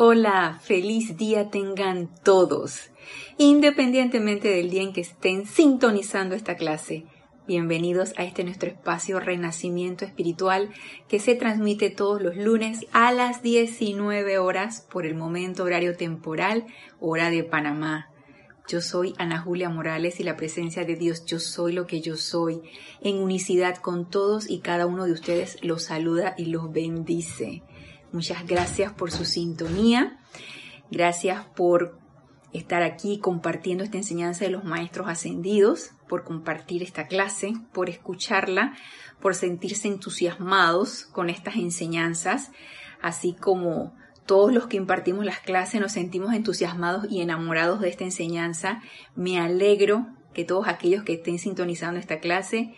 Hola, feliz día tengan todos, independientemente del día en que estén sintonizando esta clase. Bienvenidos a este nuestro espacio Renacimiento Espiritual que se transmite todos los lunes a las 19 horas por el momento horario temporal, hora de Panamá. Yo soy Ana Julia Morales y la presencia de Dios, yo soy lo que yo soy, en unicidad con todos y cada uno de ustedes los saluda y los bendice. Muchas gracias por su sintonía. Gracias por estar aquí compartiendo esta enseñanza de los maestros ascendidos, por compartir esta clase, por escucharla, por sentirse entusiasmados con estas enseñanzas, así como todos los que impartimos las clases nos sentimos entusiasmados y enamorados de esta enseñanza. Me alegro que todos aquellos que estén sintonizando esta clase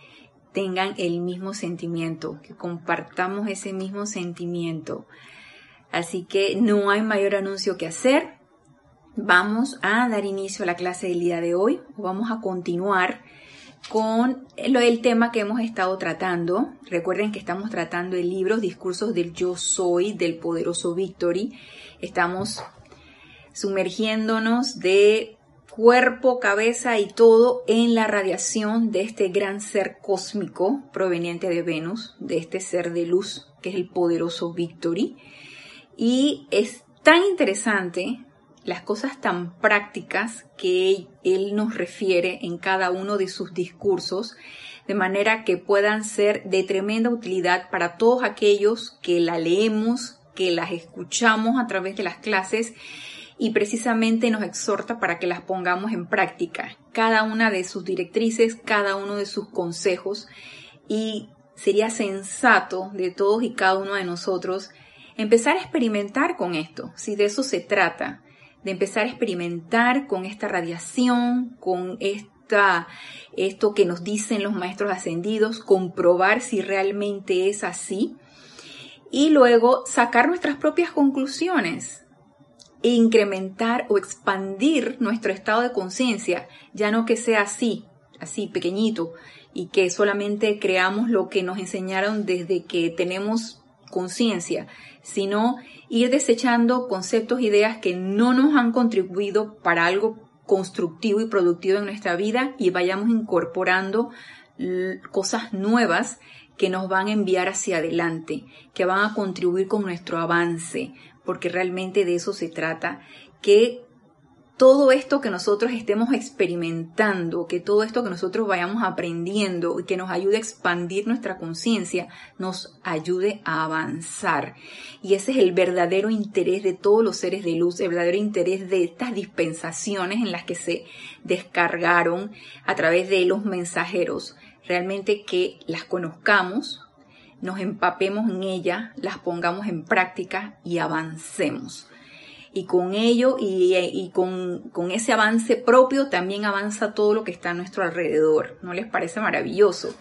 tengan el mismo sentimiento, que compartamos ese mismo sentimiento. Así que no hay mayor anuncio que hacer. Vamos a dar inicio a la clase del día de hoy. Vamos a continuar con el tema que hemos estado tratando. Recuerden que estamos tratando el libro Discursos del Yo Soy del poderoso Victory. Estamos sumergiéndonos de cuerpo, cabeza y todo en la radiación de este gran ser cósmico proveniente de Venus, de este ser de luz que es el poderoso Victory. Y es tan interesante las cosas tan prácticas que él nos refiere en cada uno de sus discursos, de manera que puedan ser de tremenda utilidad para todos aquellos que la leemos, que las escuchamos a través de las clases y precisamente nos exhorta para que las pongamos en práctica, cada una de sus directrices, cada uno de sus consejos y sería sensato de todos y cada uno de nosotros empezar a experimentar con esto, si de eso se trata, de empezar a experimentar con esta radiación, con esta, esto que nos dicen los maestros ascendidos, comprobar si realmente es así y luego sacar nuestras propias conclusiones incrementar o expandir nuestro estado de conciencia, ya no que sea así, así pequeñito, y que solamente creamos lo que nos enseñaron desde que tenemos conciencia, sino ir desechando conceptos, ideas que no nos han contribuido para algo constructivo y productivo en nuestra vida y vayamos incorporando cosas nuevas que nos van a enviar hacia adelante, que van a contribuir con nuestro avance, porque realmente de eso se trata, que todo esto que nosotros estemos experimentando, que todo esto que nosotros vayamos aprendiendo y que nos ayude a expandir nuestra conciencia, nos ayude a avanzar. Y ese es el verdadero interés de todos los seres de luz, el verdadero interés de estas dispensaciones en las que se descargaron a través de los mensajeros. Realmente que las conozcamos, nos empapemos en ella, las pongamos en práctica y avancemos. Y con ello y, con, con, ese avance propio también avanza todo lo que está a nuestro alrededor. ¿No les parece maravilloso?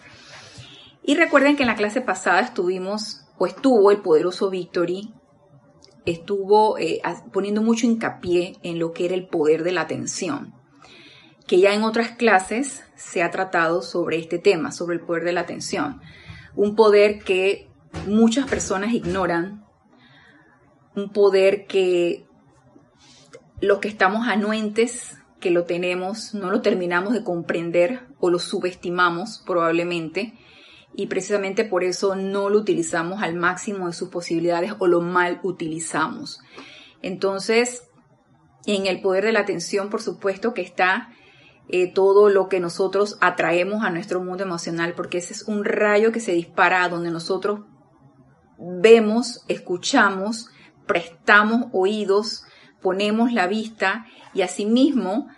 Y recuerden que en la clase pasada estuvimos, o estuvo el poderoso Victory, estuvo eh, poniendo mucho hincapié en lo que era el poder de la atención, que ya en otras clases se ha tratado sobre este tema, sobre el poder de la atención un poder que muchas personas ignoran, un poder que los que estamos anuentes, que lo tenemos, no lo terminamos de comprender o lo subestimamos probablemente y precisamente por eso no lo utilizamos al máximo de sus posibilidades o lo mal utilizamos. Entonces, en el poder de la atención, por supuesto que está eh, todo lo que nosotros atraemos a nuestro mundo emocional, porque ese es un rayo que se dispara a donde nosotros vemos, escuchamos, prestamos oídos, ponemos la vista y asimismo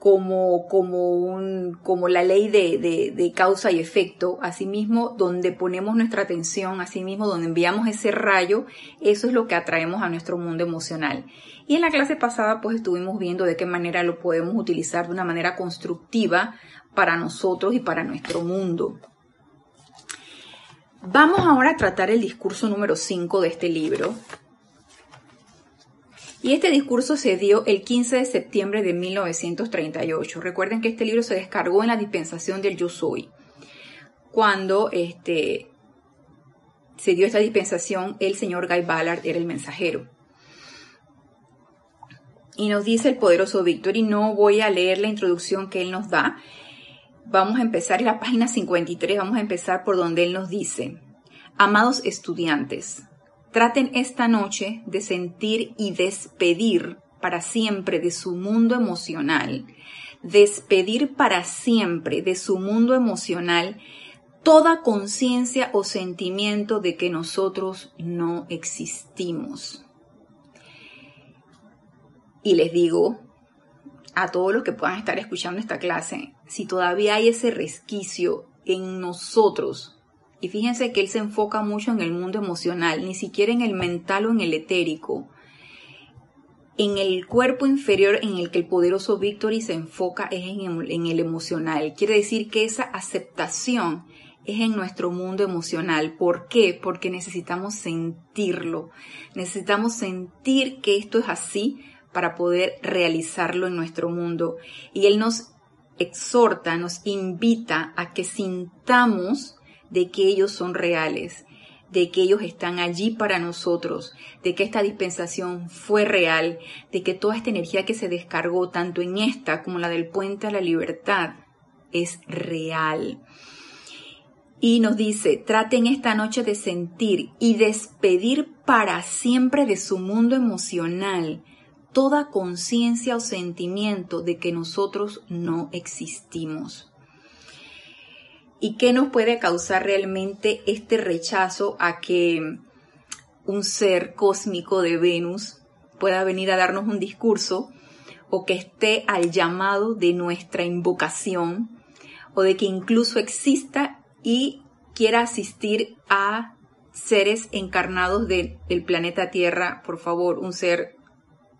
como, como, un, como la ley de, de, causa y efecto, asimismo donde ponemos nuestra atención, asimismo donde enviamos ese rayo, eso es lo que atraemos a nuestro mundo emocional. Y en la clase pasada pues estuvimos viendo de qué manera lo podemos utilizar de una manera constructiva para nosotros y para nuestro mundo. Vamos ahora a tratar el discurso número 5 de este libro, y este discurso se dio el 15 de septiembre de 1938. Recuerden que este libro se descargó en la dispensación del Yo Soy. Cuando este, se dio esta dispensación, el señor Guy Ballard era el mensajero. y nos dice el poderoso Víctor, y no voy a leer la introducción que él nos da. Vamos a empezar en la página 53, vamos a empezar por donde él nos dice, amados estudiantes, traten esta noche de sentir y despedir para siempre de su mundo emocional, despedir para siempre de su mundo emocional toda conciencia o sentimiento de que nosotros no existimos. Y les digo a todos los que puedan estar escuchando esta clase, si todavía hay ese resquicio en nosotros, y fíjense que él se enfoca mucho en el mundo emocional, ni siquiera en el mental o en el etérico, en el cuerpo inferior en el que el poderoso Victory se enfoca es en, el emocional. Quiere decir que esa aceptación es en nuestro mundo emocional. ¿Por qué? Porque necesitamos sentirlo. Necesitamos sentir que esto es así para poder realizarlo en nuestro mundo. Y Él nos exhorta, nos invita a que sintamos de que ellos son reales, de que ellos están allí para nosotros, de que esta dispensación fue real, de que toda esta energía que se descargó tanto en esta como la del puente a la libertad es real. Y nos dice, traten esta noche de sentir y despedir para siempre de su mundo emocional toda conciencia o sentimiento de que nosotros no existimos. ¿Y qué nos puede causar realmente este rechazo a que un ser cósmico de Venus pueda venir a darnos un discurso o que esté al llamado de nuestra invocación o de que incluso exista y quiera asistir a seres encarnados del planeta Tierra, por favor, un ser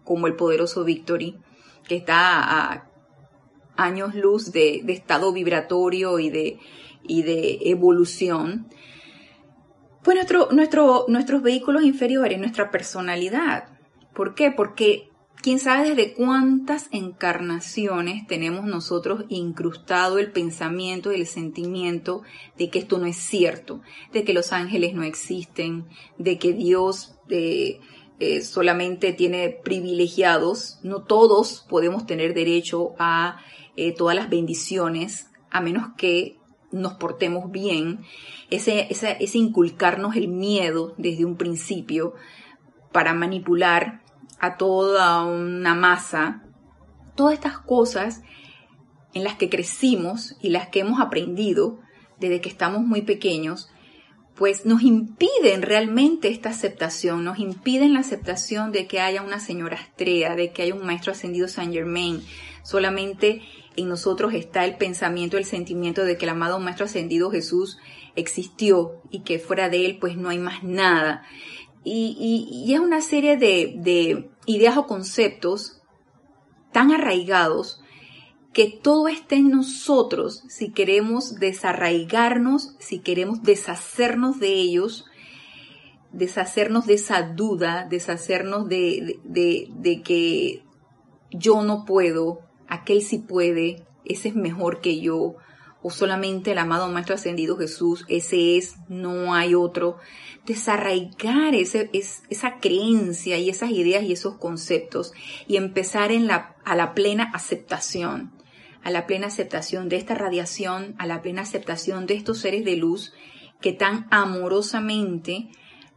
como el poderoso Victory, que está a años luz de, estado vibratorio y de, y de evolución, pues nuestro, nuestro, nuestros vehículos inferiores, nuestra personalidad. ¿Por qué? Porque quién sabe desde cuántas encarnaciones tenemos nosotros incrustado el pensamiento y el sentimiento de que esto no es cierto, de que los ángeles no existen, de que Dios eh, eh, solamente tiene privilegiados, no todos podemos tener derecho a eh, todas las bendiciones, a menos que nos portemos bien, ese, ese inculcarnos el miedo desde un principio para manipular a toda una masa, todas estas cosas en las que crecimos y las que hemos aprendido desde que estamos muy pequeños, pues nos impiden realmente esta aceptación, nos impiden la aceptación de que haya una señora Estrella, de que haya un maestro ascendido Saint Germain. Solamente en nosotros está el pensamiento, el sentimiento de que el amado maestro ascendido Jesús existió y que fuera de él pues no hay más nada. Y, es una serie de, ideas o conceptos tan arraigados que todo esté en nosotros si queremos desarraigarnos, si queremos deshacernos de ellos, deshacernos de esa duda, deshacernos de, de, que yo no puedo, aquel sí puede, ese es mejor que yo, o solamente el amado Maestro Ascendido Jesús, ese es, no hay otro. Desarraigar ese, esa creencia y esas ideas y esos conceptos y empezar en a la plena aceptación, a la plena aceptación de esta radiación, a la plena aceptación de estos seres de luz que tan amorosamente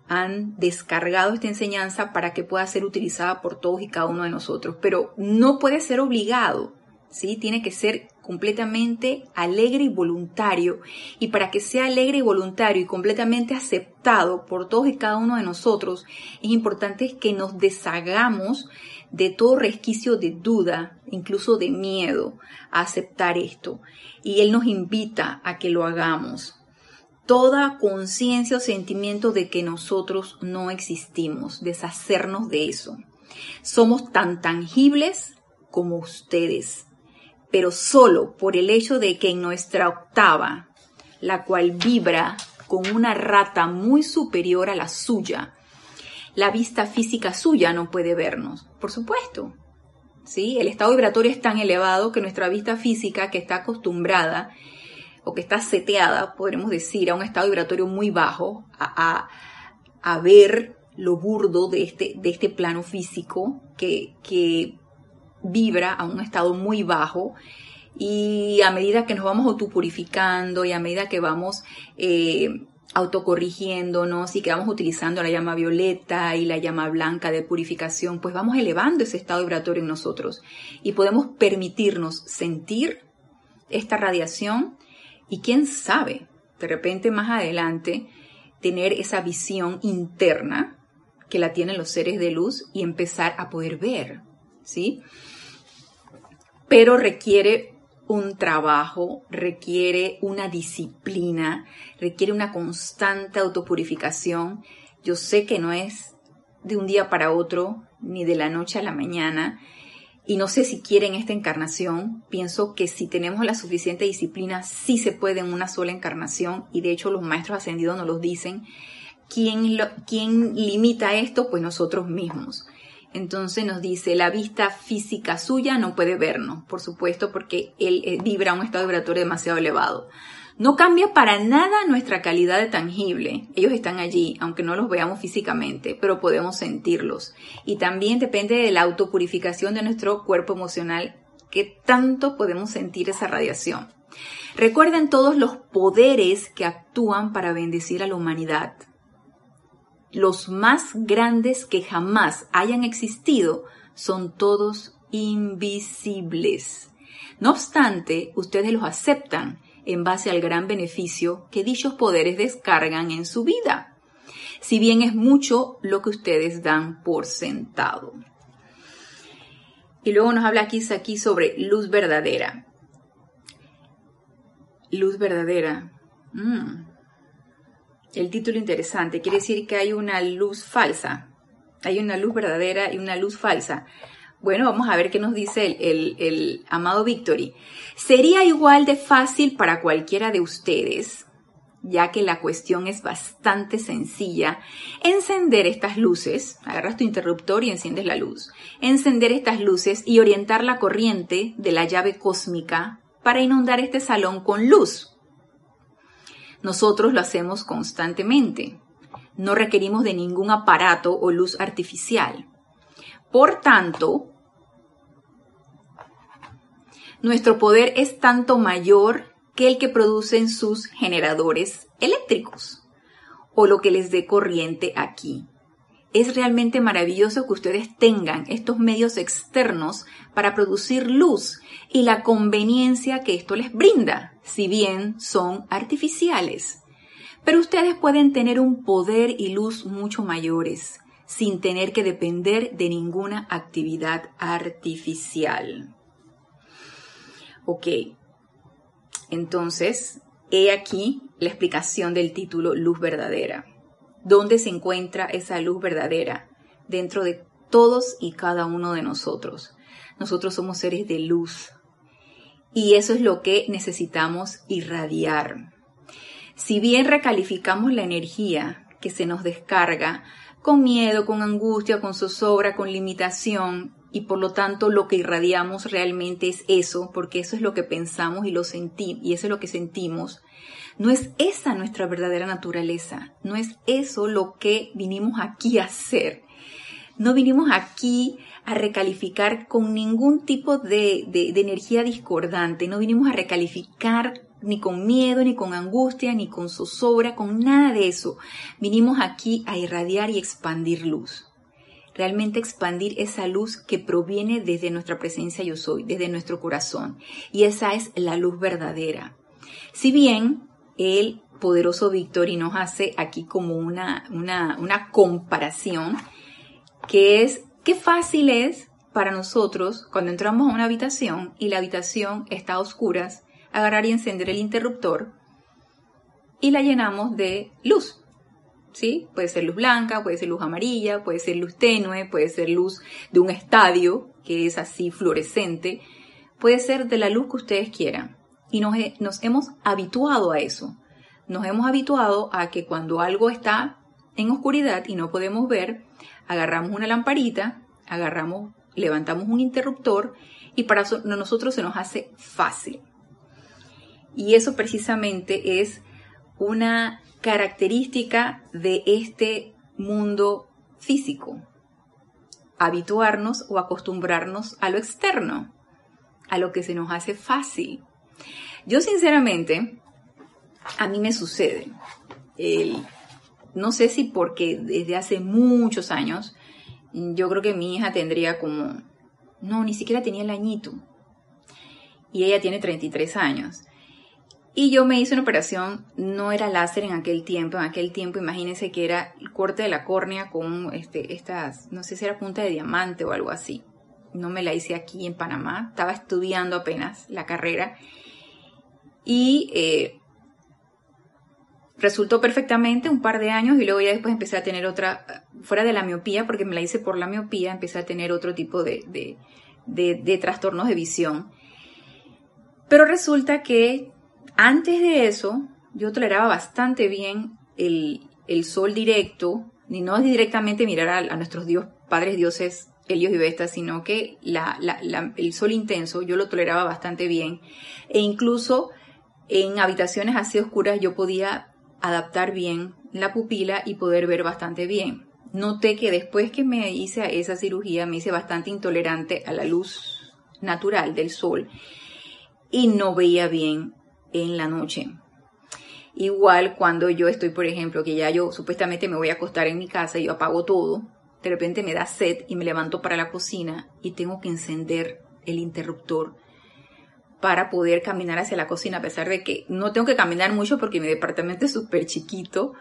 han descargado esta enseñanza para que pueda ser utilizada por todos y cada uno de nosotros. Pero no puede ser obligado ¿sí? Tiene que ser completamente alegre y voluntario. Y para que sea alegre y voluntario y completamente aceptado por todos y cada uno de nosotros, es importante que nos deshagamos de todo resquicio de duda, incluso de miedo a aceptar esto. Y Él nos invita a que lo hagamos. Toda conciencia o sentimiento de que nosotros no existimos, deshacernos de eso. Somos tan tangibles como ustedes pero solo por el hecho de que en nuestra octava, la cual vibra con una rata muy superior a la suya, la vista física suya no puede vernos, por supuesto. ¿Sí? El estado vibratorio es tan elevado que nuestra vista física, que está acostumbrada o que está seteada, podremos decir, a un estado vibratorio muy bajo, a, a, ver lo burdo de este, de este plano físico, que, que vibra a un estado muy bajo. Y a medida que nos vamos autopurificando y a medida que vamos eh, autocorrigiéndonos y que vamos utilizando la llama violeta y la llama blanca de purificación, pues vamos elevando ese estado vibratorio en nosotros. Y podemos permitirnos sentir esta radiación y quién sabe, de repente más adelante, tener esa visión interna que la tienen los seres de luz y empezar a poder ver, ¿sí? Pero requiere un trabajo, requiere una disciplina, requiere una constante autopurificación. Yo sé que no es de un día para otro, ni de la noche a la mañana, y no sé si quieren esta encarnación. Pienso que si tenemos la suficiente disciplina, sí se puede en una sola encarnación, y de hecho los maestros ascendidos nos lo dicen. ¿Quién, lo, ¿Quién limita esto? Pues nosotros mismos. Entonces nos dice, la vista física suya no puede vernos, por supuesto, porque él eh, vibra un estado vibratorio demasiado elevado. No cambia para nada nuestra calidad de tangible. Ellos están allí, aunque no los veamos físicamente, pero podemos sentirlos. Y también depende de la autopurificación de nuestro cuerpo emocional, que tanto podemos sentir esa radiación. Recuerden todos los poderes que actúan para bendecir a la humanidad los más grandes que jamás hayan existido son todos invisibles. No obstante, ustedes los aceptan en base al gran beneficio que dichos poderes descargan en su vida, si bien es mucho lo que ustedes dan por sentado. Y luego nos habla aquí, aquí sobre luz verdadera. Luz verdadera. Mm. El título interesante quiere decir que hay una luz falsa. Hay una luz verdadera y una luz falsa. Bueno, vamos a ver qué nos dice el, amado Victory. Sería igual de fácil para cualquiera de ustedes, ya que la cuestión es bastante sencilla, encender estas luces, agarras tu interruptor y enciendes la luz, encender estas luces y orientar la corriente de la llave cósmica para inundar este salón con luz. Nosotros lo hacemos constantemente. No requerimos de ningún aparato o luz artificial. Por tanto, nuestro poder es tanto mayor que el que producen sus generadores eléctricos o lo que les dé corriente aquí es realmente maravilloso que ustedes tengan estos medios externos para producir luz y la conveniencia que esto les brinda, si bien son artificiales. Pero ustedes pueden tener un poder y luz mucho mayores, sin tener que depender de ninguna actividad artificial. Ok, entonces, he aquí la explicación del título Luz verdadera. ¿Dónde se encuentra esa luz verdadera? Dentro de todos y cada uno de nosotros. Nosotros somos seres de luz. Y eso es lo que necesitamos irradiar. Si bien recalificamos la energía que se nos descarga con miedo, con angustia, con zozobra, con limitación, y por lo tanto lo que irradiamos realmente es eso, porque eso es lo que pensamos y lo sentimos, y eso es lo que sentimos, no es esa nuestra verdadera naturaleza, no es eso lo que vinimos aquí a hacer. No vinimos aquí a recalificar con ningún tipo de, energía discordante, no vinimos a recalificar ni con miedo, ni con angustia, ni con zozobra, con nada de eso. Vinimos aquí a irradiar y expandir luz. Realmente expandir esa luz que proviene desde nuestra presencia yo soy, desde nuestro corazón. Y esa es la luz verdadera. Si bien el poderoso Victory nos hace aquí como una, una, comparación que es qué fácil es para nosotros cuando entramos a una habitación y la habitación está a oscuras, agarrar y encender el interruptor y la llenamos de luz. ¿Sí? Puede ser luz blanca, puede ser luz amarilla, puede ser luz tenue, puede ser luz de un estadio que es así fluorescente, puede ser de la luz que ustedes quieran y nos, hemos habituado a eso. Nos hemos habituado a que cuando algo está en oscuridad y no podemos ver, agarramos una lamparita, agarramos, levantamos un interruptor y para nosotros se nos hace fácil. Y eso precisamente es una característica de este mundo físico. habituarnos o acostumbrarnos a lo externo, a lo que se nos hace fácil. Yo sinceramente, a mí me sucede, no sé si porque desde hace muchos años, yo creo que mi hija tendría como, no, ni siquiera tenía el añito, y ella tiene 33 años. Y yo me hice una operación, no era láser en aquel tiempo, en aquel tiempo imagínense que era el corte de la córnea con este, estas, no sé si era punta de diamante o algo así. No me la hice aquí en Panamá, estaba estudiando apenas la carrera y eh, resultó perfectamente un par de años y luego ya después empecé a tener otra, fuera de la miopía, porque me la hice por la miopía, empecé a tener otro tipo de, de, de trastornos de visión. Pero resulta que antes de eso, yo toleraba bastante bien el, sol directo, y no directamente mirar a, nuestros dios, padres dioses Helios y Vesta, sino que el sol intenso yo lo toleraba bastante bien. E incluso en habitaciones así oscuras yo podía adaptar bien la pupila y poder ver bastante bien. Noté que después que me hice esa cirugía me hice bastante intolerante a la luz natural del sol y no veía bien en la noche. Igual cuando yo estoy, por ejemplo, que ya yo supuestamente me voy a acostar en mi casa y yo apago todo, de repente me da sed y me levanto para la cocina y tengo que encender el interruptor para poder caminar hacia la cocina, a pesar de que no tengo que caminar mucho porque mi departamento es súper chiquito.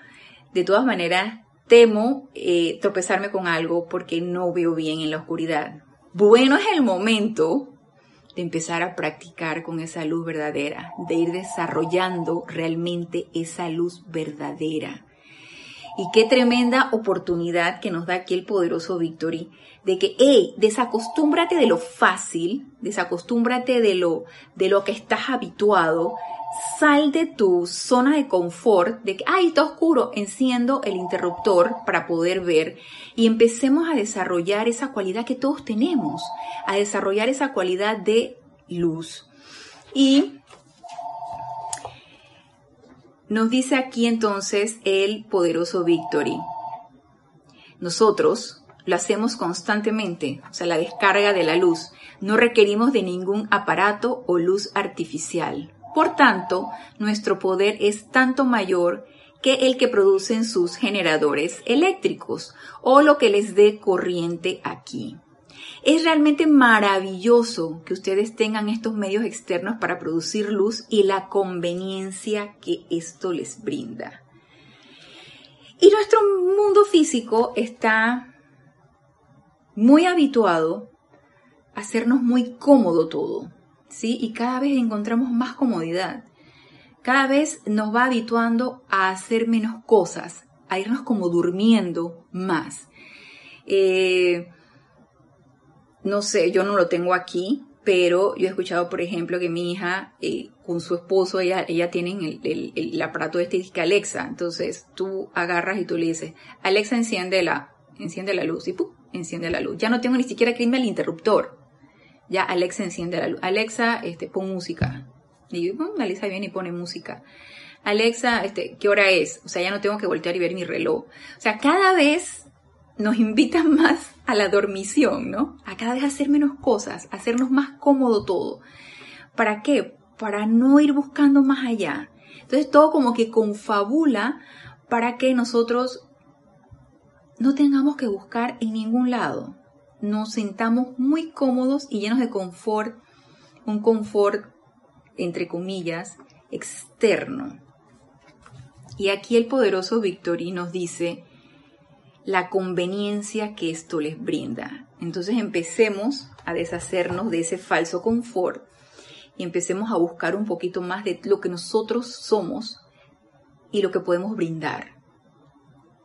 De todas maneras, temo eh, tropezarme con algo porque no veo bien en la oscuridad. Bueno es el momento de empezar a practicar con esa luz verdadera, de ir desarrollando realmente esa luz verdadera. Y qué tremenda oportunidad que nos da aquí el poderoso Victory de que, hey, desacostúmbrate de lo fácil, desacostúmbrate de lo, de lo que estás habituado, sal de tu zona de confort, de que, ay, está oscuro, enciendo el interruptor para poder ver y empecemos a desarrollar esa cualidad que todos tenemos, a desarrollar esa cualidad de luz. Y nos dice aquí entonces el poderoso Victory. Nosotros lo hacemos constantemente, o sea, la descarga de la luz. No requerimos de ningún aparato o luz artificial. Por tanto, nuestro poder es tanto mayor que el que producen sus generadores eléctricos o lo que les dé corriente aquí. Es realmente maravilloso que ustedes tengan estos medios externos para producir luz y la conveniencia que esto les brinda. Y nuestro mundo físico está muy habituado a hacernos muy cómodo todo. ¿Sí? Y cada vez encontramos más comodidad. Cada vez nos va habituando a hacer menos cosas, a irnos como durmiendo más. Eh, no sé, yo no lo tengo aquí, pero yo he escuchado, por ejemplo, que mi hija eh, con su esposo, ella, ella tienen el, el, aparato este que Alexa. Entonces tú agarras y tú le dices, Alexa, enciende la, enciende la luz y ¡pum! enciende la luz. Ya no tengo ni siquiera que irme al interruptor ya Alexa enciende la luz. Alexa, este, pon música. Y Alexa viene y pone música. Alexa, este, ¿qué hora es? O sea, ya no tengo que voltear y ver mi reloj. O sea, cada vez nos invitan más a la dormición, ¿no? A cada vez hacer menos cosas, hacernos más cómodo todo. ¿Para qué? Para no ir buscando más allá. Entonces todo como que confabula para que nosotros no tengamos que buscar en ningún lado nos sentamos muy cómodos y llenos de confort, un confort, entre comillas, externo. Y aquí el poderoso Victory nos dice la conveniencia que esto les brinda. Entonces empecemos a deshacernos de ese falso confort y empecemos a buscar un poquito más de lo que nosotros somos y lo que podemos brindar.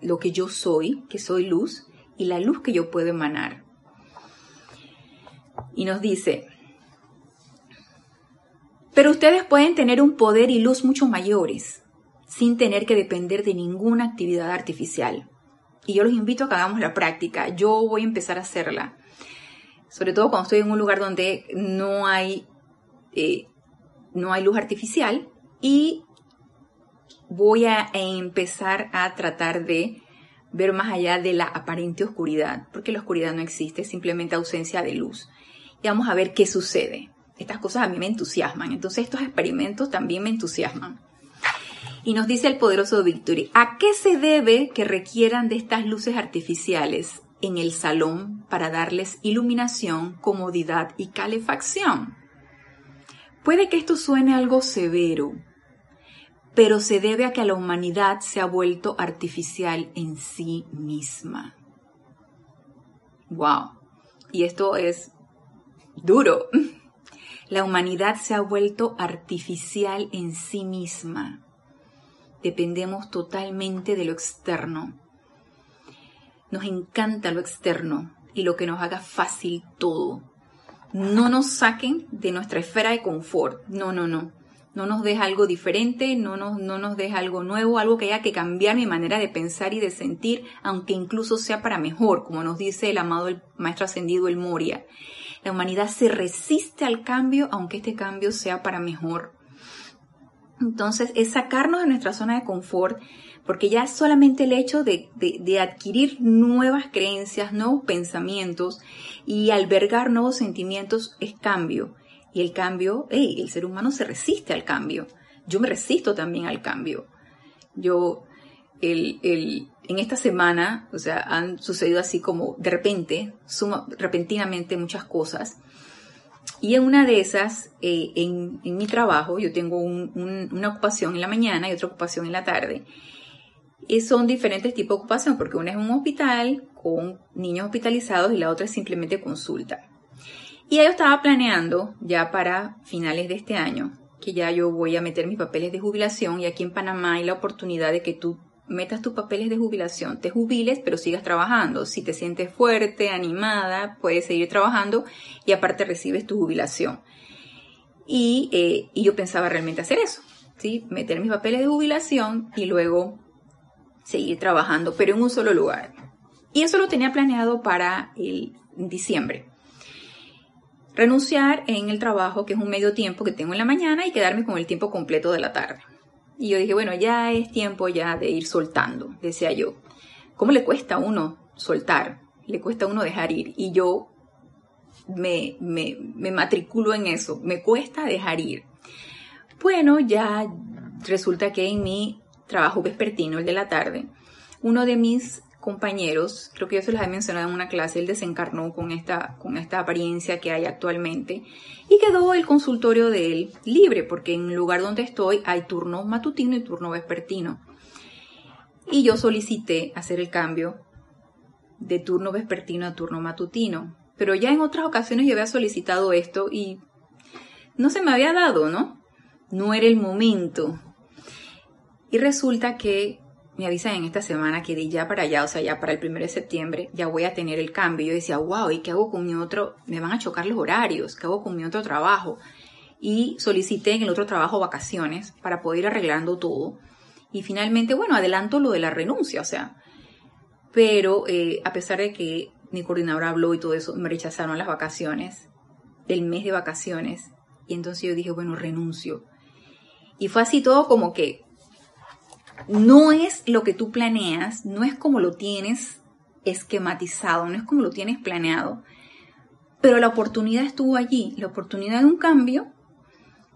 Lo que yo soy, que soy luz, y la luz que yo puedo emanar y nos dice, pero ustedes pueden tener un poder y luz mucho mayores sin tener que depender de ninguna actividad artificial. Y yo los invito a que hagamos la práctica. Yo voy a empezar a hacerla. Sobre todo cuando estoy en un lugar donde no hay, eh, no hay luz artificial. Y voy a empezar a tratar de ver más allá de la aparente oscuridad, porque la oscuridad no existe, es simplemente ausencia de luz. Y vamos a ver qué sucede. Estas cosas a mí me entusiasman, entonces estos experimentos también me entusiasman. Y nos dice el poderoso Victory, ¿a qué se debe que requieran de estas luces artificiales en el salón para darles iluminación, comodidad y calefacción? Puede que esto suene algo severo, pero se debe a que la humanidad se ha vuelto artificial en sí misma. ¡Wow! Y esto es duro. La humanidad se ha vuelto artificial en sí misma. Dependemos totalmente de lo externo. Nos encanta lo externo y lo que nos haga fácil todo. No nos saquen de nuestra esfera de confort. No, no, no no nos deja algo diferente, no nos, no nos deja algo nuevo, algo que haya que cambiar mi manera de pensar y de sentir, aunque incluso sea para mejor, como nos dice el amado el Maestro Ascendido el Moria. La humanidad se resiste al cambio, aunque este cambio sea para mejor. Entonces, es sacarnos de nuestra zona de confort, porque ya solamente el hecho de, de, adquirir nuevas creencias, nuevos pensamientos y albergar nuevos sentimientos es cambio. Y el cambio, el ser humano se resiste al cambio. Yo me resisto también al cambio. Yo, el, el, en esta semana, o sea, han sucedido así como de repente, repentinamente muchas cosas. Y en una de esas, eh, en, mi trabajo, yo tengo una ocupación en la mañana y otra ocupación en la tarde. Y son diferentes tipos de ocupación, porque una es un hospital con niños hospitalizados y la otra es simplemente consulta. Y yo estaba planeando ya para finales de este año, que ya yo voy a meter mis papeles de jubilación y aquí en Panamá hay la oportunidad de que tú metas tus papeles de jubilación, te jubiles pero sigas trabajando. Si te sientes fuerte, animada, puedes seguir trabajando y aparte recibes tu jubilación. Y, eh, y yo pensaba realmente hacer eso, ¿sí? Meter mis papeles de jubilación y luego seguir trabajando, pero en un solo lugar. Y eso lo tenía planeado para el diciembre renunciar en el trabajo, que es un medio tiempo que tengo en la mañana, y quedarme con el tiempo completo de la tarde. Y yo dije, bueno, ya es tiempo ya de ir soltando, decía yo. ¿Cómo le cuesta a uno soltar? Le cuesta a uno dejar ir. Y yo me, me, me matriculo en eso, me cuesta dejar ir. Bueno, ya resulta que en mi trabajo vespertino, el de la tarde, uno de mis compañeros, creo que yo se los he mencionado en una clase, él desencarnó con esta, con esta apariencia que hay actualmente y quedó el consultorio de él libre porque en el lugar donde estoy hay turno matutino y turno vespertino. Y yo solicité hacer el cambio de turno vespertino a turno matutino. Pero ya en otras ocasiones yo había solicitado esto y no se me había dado, ¿no? No era el momento. Y resulta que me avisan en esta semana que de ya para allá, o sea, ya para el 1 de septiembre, ya voy a tener el cambio. Yo decía, wow, ¿y qué hago con mi otro? Me van a chocar los horarios, ¿qué hago con mi otro trabajo? Y solicité en el otro trabajo vacaciones para poder ir arreglando todo. Y finalmente, bueno, adelanto lo de la renuncia, o sea. Pero eh, a pesar de que mi coordinador habló y todo eso, me rechazaron las vacaciones, el mes de vacaciones. Y entonces yo dije, bueno, renuncio. Y fue así todo como que no es lo que tú planeas, no es como lo tienes esquematizado, no es como lo tienes planeado, pero la oportunidad estuvo allí, la oportunidad de un cambio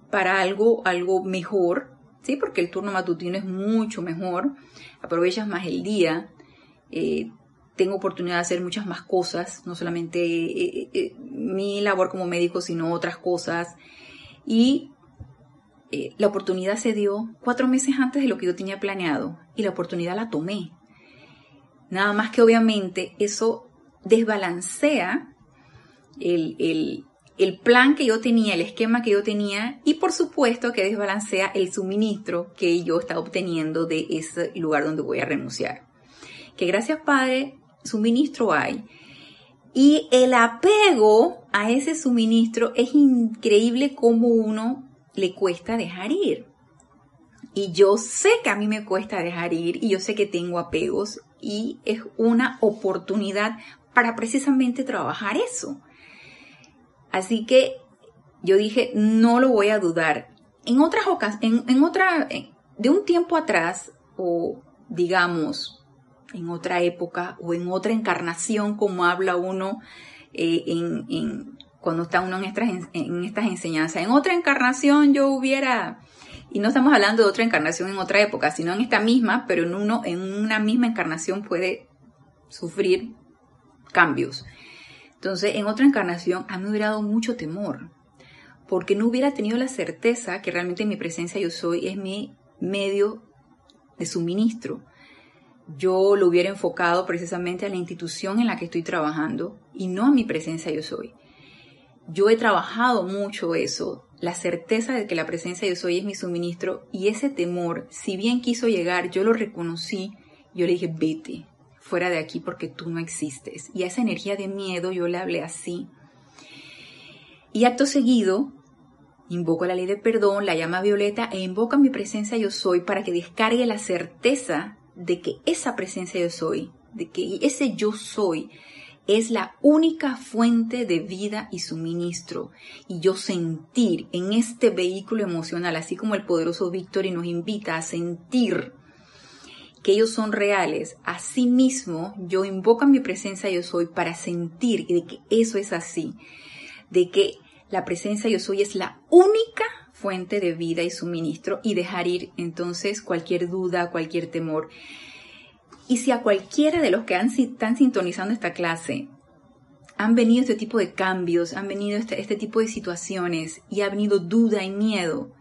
para algo, algo mejor, ¿sí? Porque el turno matutino es mucho mejor, aprovechas más el día, eh, tengo oportunidad de hacer muchas más cosas, no solamente eh, eh, mi labor como médico, sino otras cosas. Y eh, la oportunidad se dio cuatro meses antes de lo que yo tenía planeado y la oportunidad la tomé. Nada más que obviamente eso desbalancea el, el plan que yo tenía, el esquema que yo tenía y por supuesto que desbalancea el suministro que yo estaba obteniendo de ese lugar donde voy a renunciar. Que gracias Padre, suministro hay. Y el apego a ese suministro es increíble como uno le cuesta dejar ir. Y yo sé que a mí me cuesta dejar ir y yo sé que tengo apegos y es una oportunidad para precisamente trabajar eso. Así que yo dije, no lo voy a dudar. En otras ocasiones, en, otra, de un tiempo atrás, o digamos, en otra época o en otra encarnación, como habla uno eh, en, cuando está uno en estas, en estas enseñanzas. En otra encarnación yo hubiera, y no estamos hablando de otra encarnación en otra época, sino en esta misma, pero en, uno, en una misma encarnación puede sufrir cambios. Entonces, en otra encarnación a mí me hubiera dado mucho temor, porque no hubiera tenido la certeza que realmente mi presencia yo soy es mi medio de suministro. Yo lo hubiera enfocado precisamente a la institución en la que estoy trabajando y no a mi presencia yo soy. Yo he trabajado mucho eso, la certeza de que la presencia yo soy es mi suministro y ese temor, si bien quiso llegar, yo lo reconocí, yo le dije, vete, fuera de aquí porque tú no existes. Y a esa energía de miedo yo le hablé así. Y acto seguido, invoco la ley de perdón, la llama violeta e invoco mi presencia yo soy para que descargue la certeza de que esa presencia yo soy, de que ese yo soy es la única fuente de vida y suministro. Y yo sentir en este vehículo emocional, así como el poderoso Victory nos invita a sentir que ellos son reales, asimismo yo invoco a mi presencia yo soy para sentir de que eso es así, de que la presencia yo soy es la única fuente de vida y suministro y dejar ir entonces cualquier duda, cualquier temor. Y si a cualquiera de los que están sintonizando esta clase han venido este tipo de cambios, han venido este, este tipo de situaciones y ha venido duda y miedo,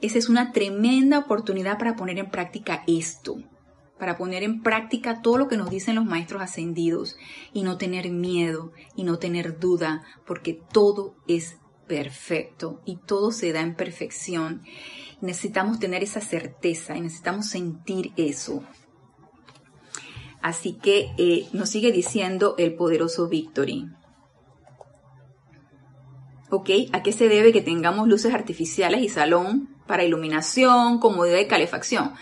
esa es una tremenda oportunidad para poner en práctica esto, para poner en práctica todo lo que nos dicen los maestros ascendidos y no tener miedo y no tener duda, porque todo es perfecto y todo se da en perfección. Necesitamos tener esa certeza y necesitamos sentir eso. Así que eh, nos sigue diciendo el poderoso Victory. ¿Ok? ¿A qué se debe que tengamos luces artificiales y salón para iluminación, comodidad y calefacción?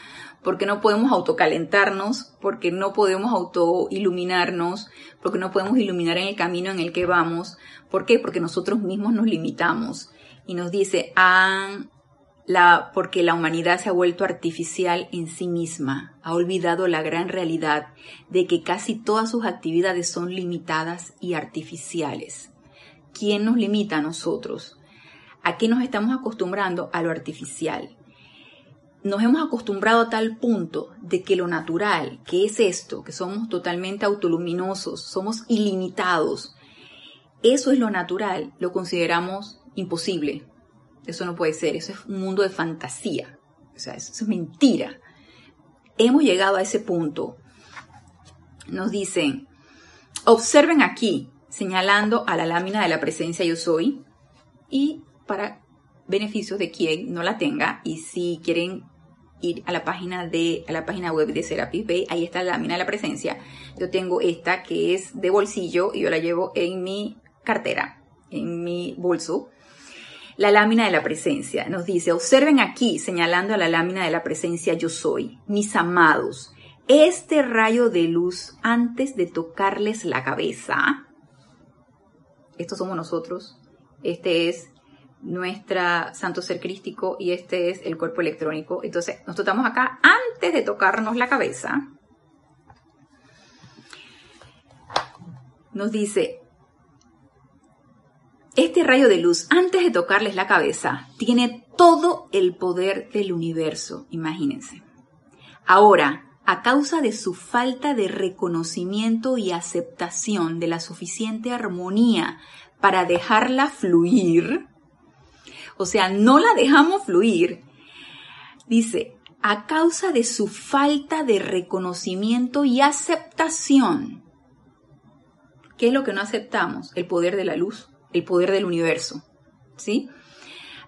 Porque no podemos autocalentarnos, porque no podemos autoiluminarnos, porque no podemos iluminar en el camino en el que vamos. ¿Por qué? Porque nosotros mismos nos limitamos. Y nos dice, han porque la humanidad se ha vuelto artificial en sí misma, ha olvidado la gran realidad de que casi todas sus actividades son limitadas y artificiales. ¿Quién nos limita a nosotros? ¿A qué nos estamos acostumbrando? A lo artificial. Nos hemos acostumbrado a tal punto de que lo natural, que es esto, que somos totalmente autoluminosos, somos ilimitados, eso es lo natural, lo consideramos imposible, eso no puede ser, eso es un mundo de fantasía. O sea, eso, es mentira. Hemos llegado a ese punto. Nos dicen, observen aquí, señalando a la lámina de la presencia yo soy, y para beneficio de quien no la tenga, y si quieren ir a la página de a la página web de Serapis Bay, ahí está la lámina de la presencia. Yo tengo esta que es de bolsillo y yo la llevo en mi cartera, en mi bolso. La lámina de la presencia nos dice, observen aquí, señalando a la lámina de la presencia yo soy, mis amados, este rayo de luz antes de tocarles la cabeza. Estos somos nosotros, este es nuestra santo ser crístico y este es el cuerpo electrónico. Entonces, nosotros estamos acá antes de tocarnos la cabeza. Nos dice, este rayo de luz, antes de tocarles la cabeza, tiene todo el poder del universo, imagínense. Ahora, a causa de su falta de reconocimiento y aceptación de la suficiente armonía para dejarla fluir, o sea, no la dejamos fluir, dice, a causa de su falta de reconocimiento y aceptación. ¿Qué es lo que no aceptamos? El poder de la luz el poder del universo, ¿sí?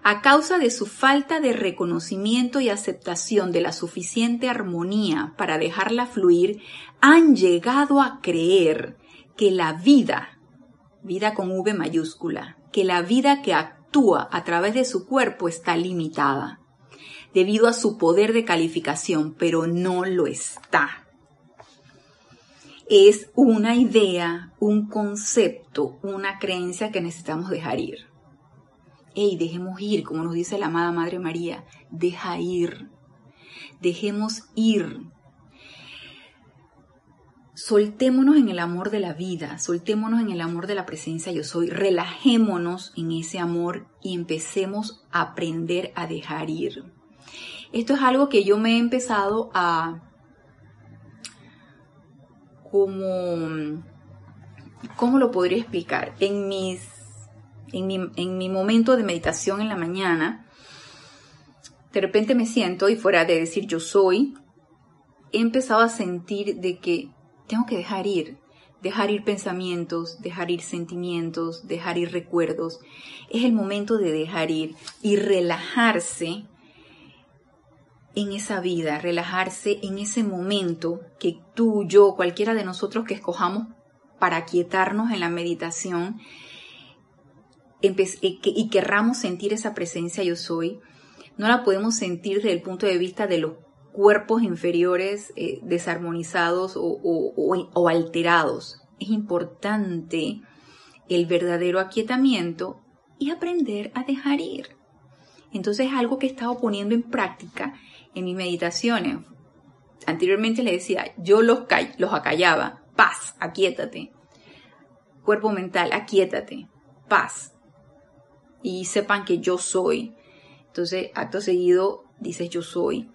A causa de su falta de reconocimiento y aceptación de la suficiente armonía para dejarla fluir, han llegado a creer que la vida, vida con V mayúscula, que la vida que actúa a través de su cuerpo está limitada, debido a su poder de calificación, pero no lo está es una idea, un concepto, una creencia que necesitamos dejar ir. Ey, dejemos ir, como nos dice la amada Madre María, deja ir. Dejemos ir. soltémonos en el amor de la vida, soltémonos en el amor de la presencia yo soy, relajémonos en ese amor y empecemos a aprender a dejar ir. Esto es algo que yo me he empezado a como ¿cómo lo podría explicar? En mis en mi, en mi momento de meditación en la mañana, de repente me siento y fuera de decir yo soy, he empezado a sentir de que tengo que dejar ir, dejar ir pensamientos, dejar ir sentimientos, dejar ir recuerdos. Es el momento de dejar ir y relajarse en esa vida, relajarse en ese momento que tú, yo, cualquiera de nosotros que escojamos para quietarnos en la meditación y querramos sentir esa presencia yo soy, no la podemos sentir desde el punto de vista de los cuerpos inferiores eh, desarmonizados o, alterados. Es importante el verdadero aquietamiento y aprender a dejar ir. Entonces es algo que he estado poniendo en práctica en mis meditaciones. Anteriormente le decía, yo los, los acallaba, paz, aquietate. Cuerpo mental, aquietate, paz. Y sepan que yo soy. Entonces, acto seguido, dices yo soy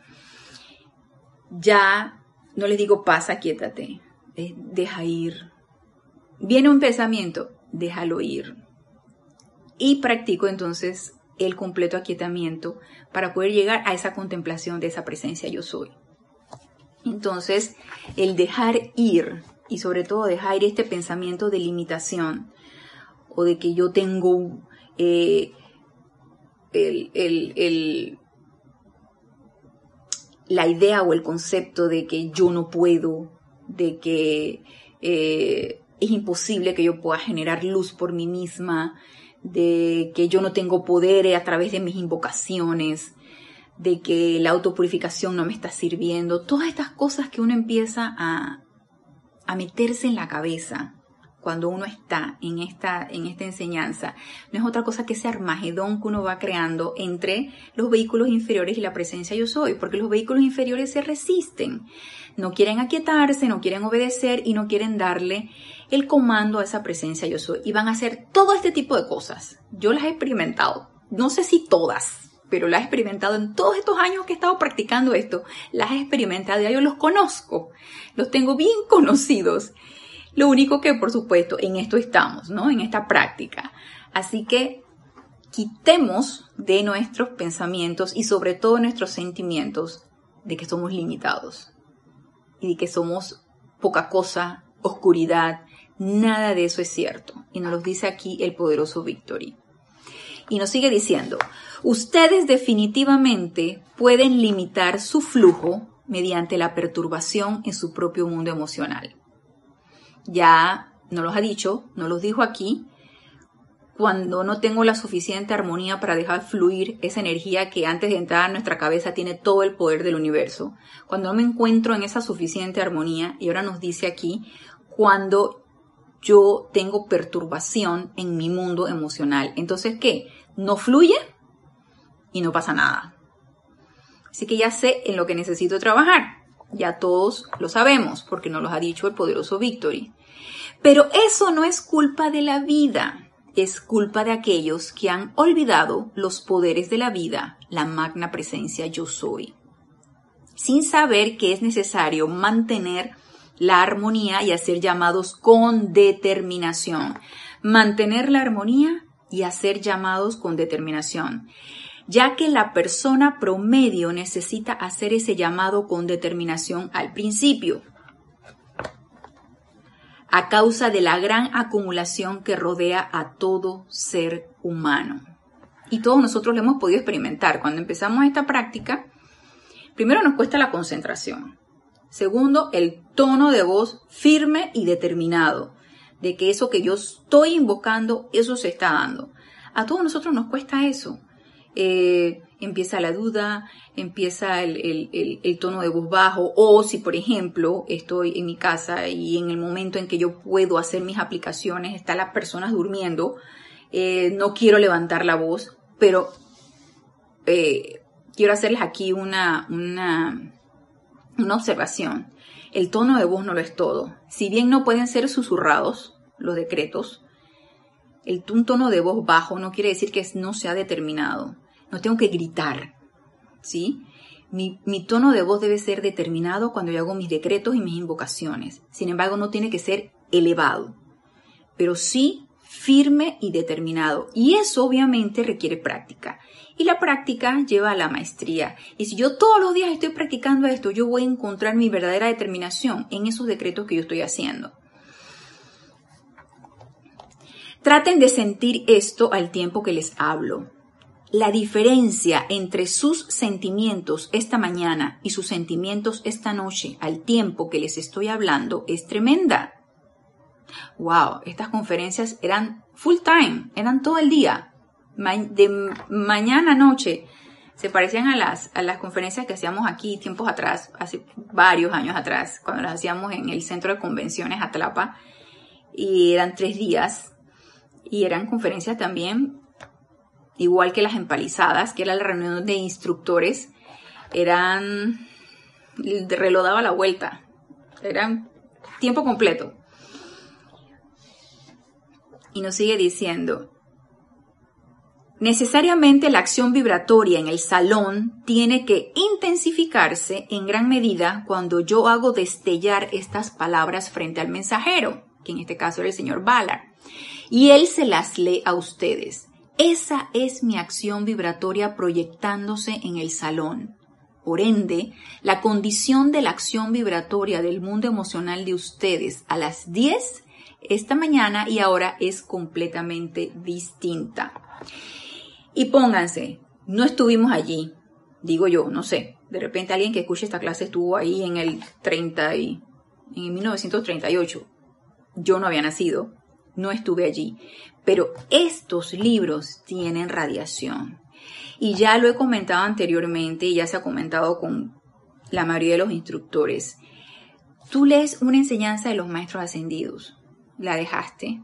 ya no les digo pasa, quiétate, deja ir. Viene un pensamiento, déjalo ir. Y practico entonces el completo aquietamiento para poder llegar a esa contemplación de esa presencia yo soy. Entonces, el dejar ir y sobre todo dejar ir este pensamiento de limitación o de que yo tengo eh, el, el la idea o el concepto de que yo no puedo, de que eh, es imposible que yo pueda generar luz por mí misma, de que yo no tengo poder a través de mis invocaciones, de que la autopurificación no me está sirviendo, todas estas cosas que uno empieza a, a meterse en la cabeza cuando uno está en esta, en esta enseñanza, no es otra cosa que ese armagedón que uno va creando entre los vehículos inferiores y la presencia yo soy, porque los vehículos inferiores se resisten, no quieren aquietarse, no quieren obedecer y no quieren darle el comando a esa presencia yo soy. Y van a hacer todo este tipo de cosas. Yo las he experimentado, no sé si todas, pero las he experimentado en todos estos años que he estado practicando esto. Las he experimentado, ya yo los conozco, los tengo bien conocidos. Lo único que, por supuesto, en esto estamos, ¿no? En esta práctica. Así que quitemos de nuestros pensamientos y sobre todo nuestros sentimientos de que somos limitados y de que somos poca cosa, oscuridad. Nada de eso es cierto. Y nos lo dice aquí el poderoso Victory. Y nos sigue diciendo, ustedes definitivamente pueden limitar su flujo mediante la perturbación en su propio mundo emocional ya no los ha dicho, no los dijo aquí, cuando no tengo la suficiente armonía para dejar fluir esa energía que antes de entrar a nuestra cabeza tiene todo el poder del universo, cuando no me encuentro en esa suficiente armonía, y ahora nos dice aquí, cuando yo tengo perturbación en mi mundo emocional. Entonces, ¿qué? No fluye y no pasa nada. Así que ya sé en lo que necesito trabajar. Ya todos lo sabemos porque nos lo ha dicho el poderoso Victory. Pero eso no es culpa de la vida, es culpa de aquellos que han olvidado los poderes de la vida, la magna presencia yo soy, sin saber que es necesario mantener la armonía y hacer llamados con determinación. Mantener la armonía y hacer llamados con determinación ya que la persona promedio necesita hacer ese llamado con determinación al principio, a causa de la gran acumulación que rodea a todo ser humano. Y todos nosotros lo hemos podido experimentar. Cuando empezamos esta práctica, primero nos cuesta la concentración. Segundo, el tono de voz firme y determinado, de que eso que yo estoy invocando, eso se está dando. A todos nosotros nos cuesta eso. Eh, empieza la duda, empieza el, tono de voz bajo, o si por ejemplo estoy en mi casa y en el momento en que yo puedo hacer mis aplicaciones, están las personas durmiendo, eh, no quiero levantar la voz, pero eh, quiero hacerles aquí una, una, una observación. el tono de voz no lo es todo. Si bien no pueden ser susurrados los decretos, el, tono de voz bajo no quiere decir que no sea determinado. No tengo que gritar, ¿sí? Mi, mi, tono de voz debe ser determinado cuando yo hago mis decretos y mis invocaciones. Sin embargo, no tiene que ser elevado, pero sí firme y determinado. Y eso obviamente requiere práctica. Y la práctica lleva a la maestría. Y si yo todos los días estoy practicando esto, yo voy a encontrar mi verdadera determinación en esos decretos que yo estoy haciendo. Traten de sentir esto al tiempo que les hablo. La diferencia entre sus sentimientos esta mañana y sus sentimientos esta noche al tiempo que les estoy hablando es tremenda. Wow, estas conferencias eran full time, eran todo el día de mañana noche se parecían a las, a las conferencias que hacíamos aquí tiempos atrás, hace varios años atrás, cuando las hacíamos en el centro de convenciones Atlapa, y eran tres días, y eran conferencias también, igual que las empalizadas, que era la reunión de instructores, eran, el reloj daba la vuelta, eran tiempo completo. Y nos sigue diciendo, Necesariamente la acción vibratoria en el salón tiene que intensificarse en gran medida cuando yo hago destellar estas palabras frente al mensajero, que en este caso era el señor Ballard, y él se las lee a ustedes. Esa es mi acción vibratoria proyectándose en el salón. Por ende, la condición de la acción vibratoria del mundo emocional de ustedes a las 10 esta mañana y ahora es completamente distinta. Y pónganse, no estuvimos allí, digo yo, no sé. De repente alguien que escuche esta clase estuvo ahí en el 30 y en 1938. Yo no había nacido, no estuve allí. Pero estos libros tienen radiación. Y ya lo he comentado anteriormente y ya se ha comentado con la mayoría de los instructores. Tú lees una enseñanza de los maestros ascendidos, la dejaste,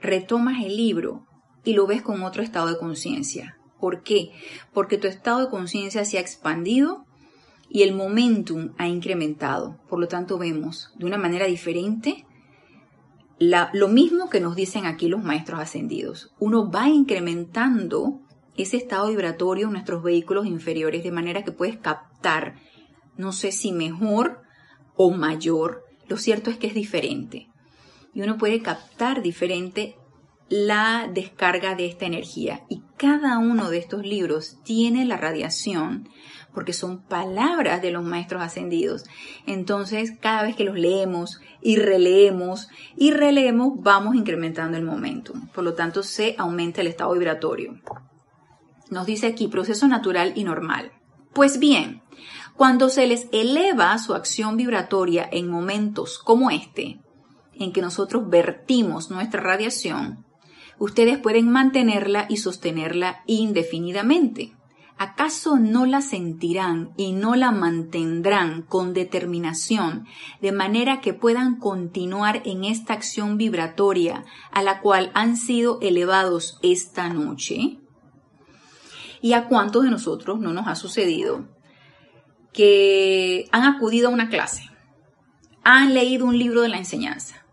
retomas el libro y lo ves con otro estado de conciencia. ¿Por qué? Porque tu estado de conciencia se ha expandido y el momentum ha incrementado. Por lo tanto, vemos de una manera diferente lo mismo que nos dicen aquí los maestros ascendidos. Uno va incrementando ese estado vibratorio en nuestros vehículos inferiores de manera que puedes captar, no sé si mejor o mayor, lo cierto es que es diferente. Y uno puede captar diferente la descarga de esta energía. Y cada uno de estos libros tiene la radiación porque son palabras de los maestros ascendidos. Entonces, cada vez que los leemos y releemos y releemos, vamos incrementando el momento. Por lo tanto, se aumenta el estado vibratorio. Nos dice aquí proceso natural y normal. Pues bien, cuando se les eleva su acción vibratoria en momentos como este, en que nosotros vertimos nuestra radiación, ustedes pueden mantenerla y sostenerla indefinidamente. ¿Acaso no la sentirán y no la mantendrán con determinación, de manera que puedan continuar en esta acción vibratoria a la cual han sido elevados esta noche? ¿Y a cuántos de nosotros no nos ha sucedido que han acudido a una clase, han leído un libro de la enseñanza,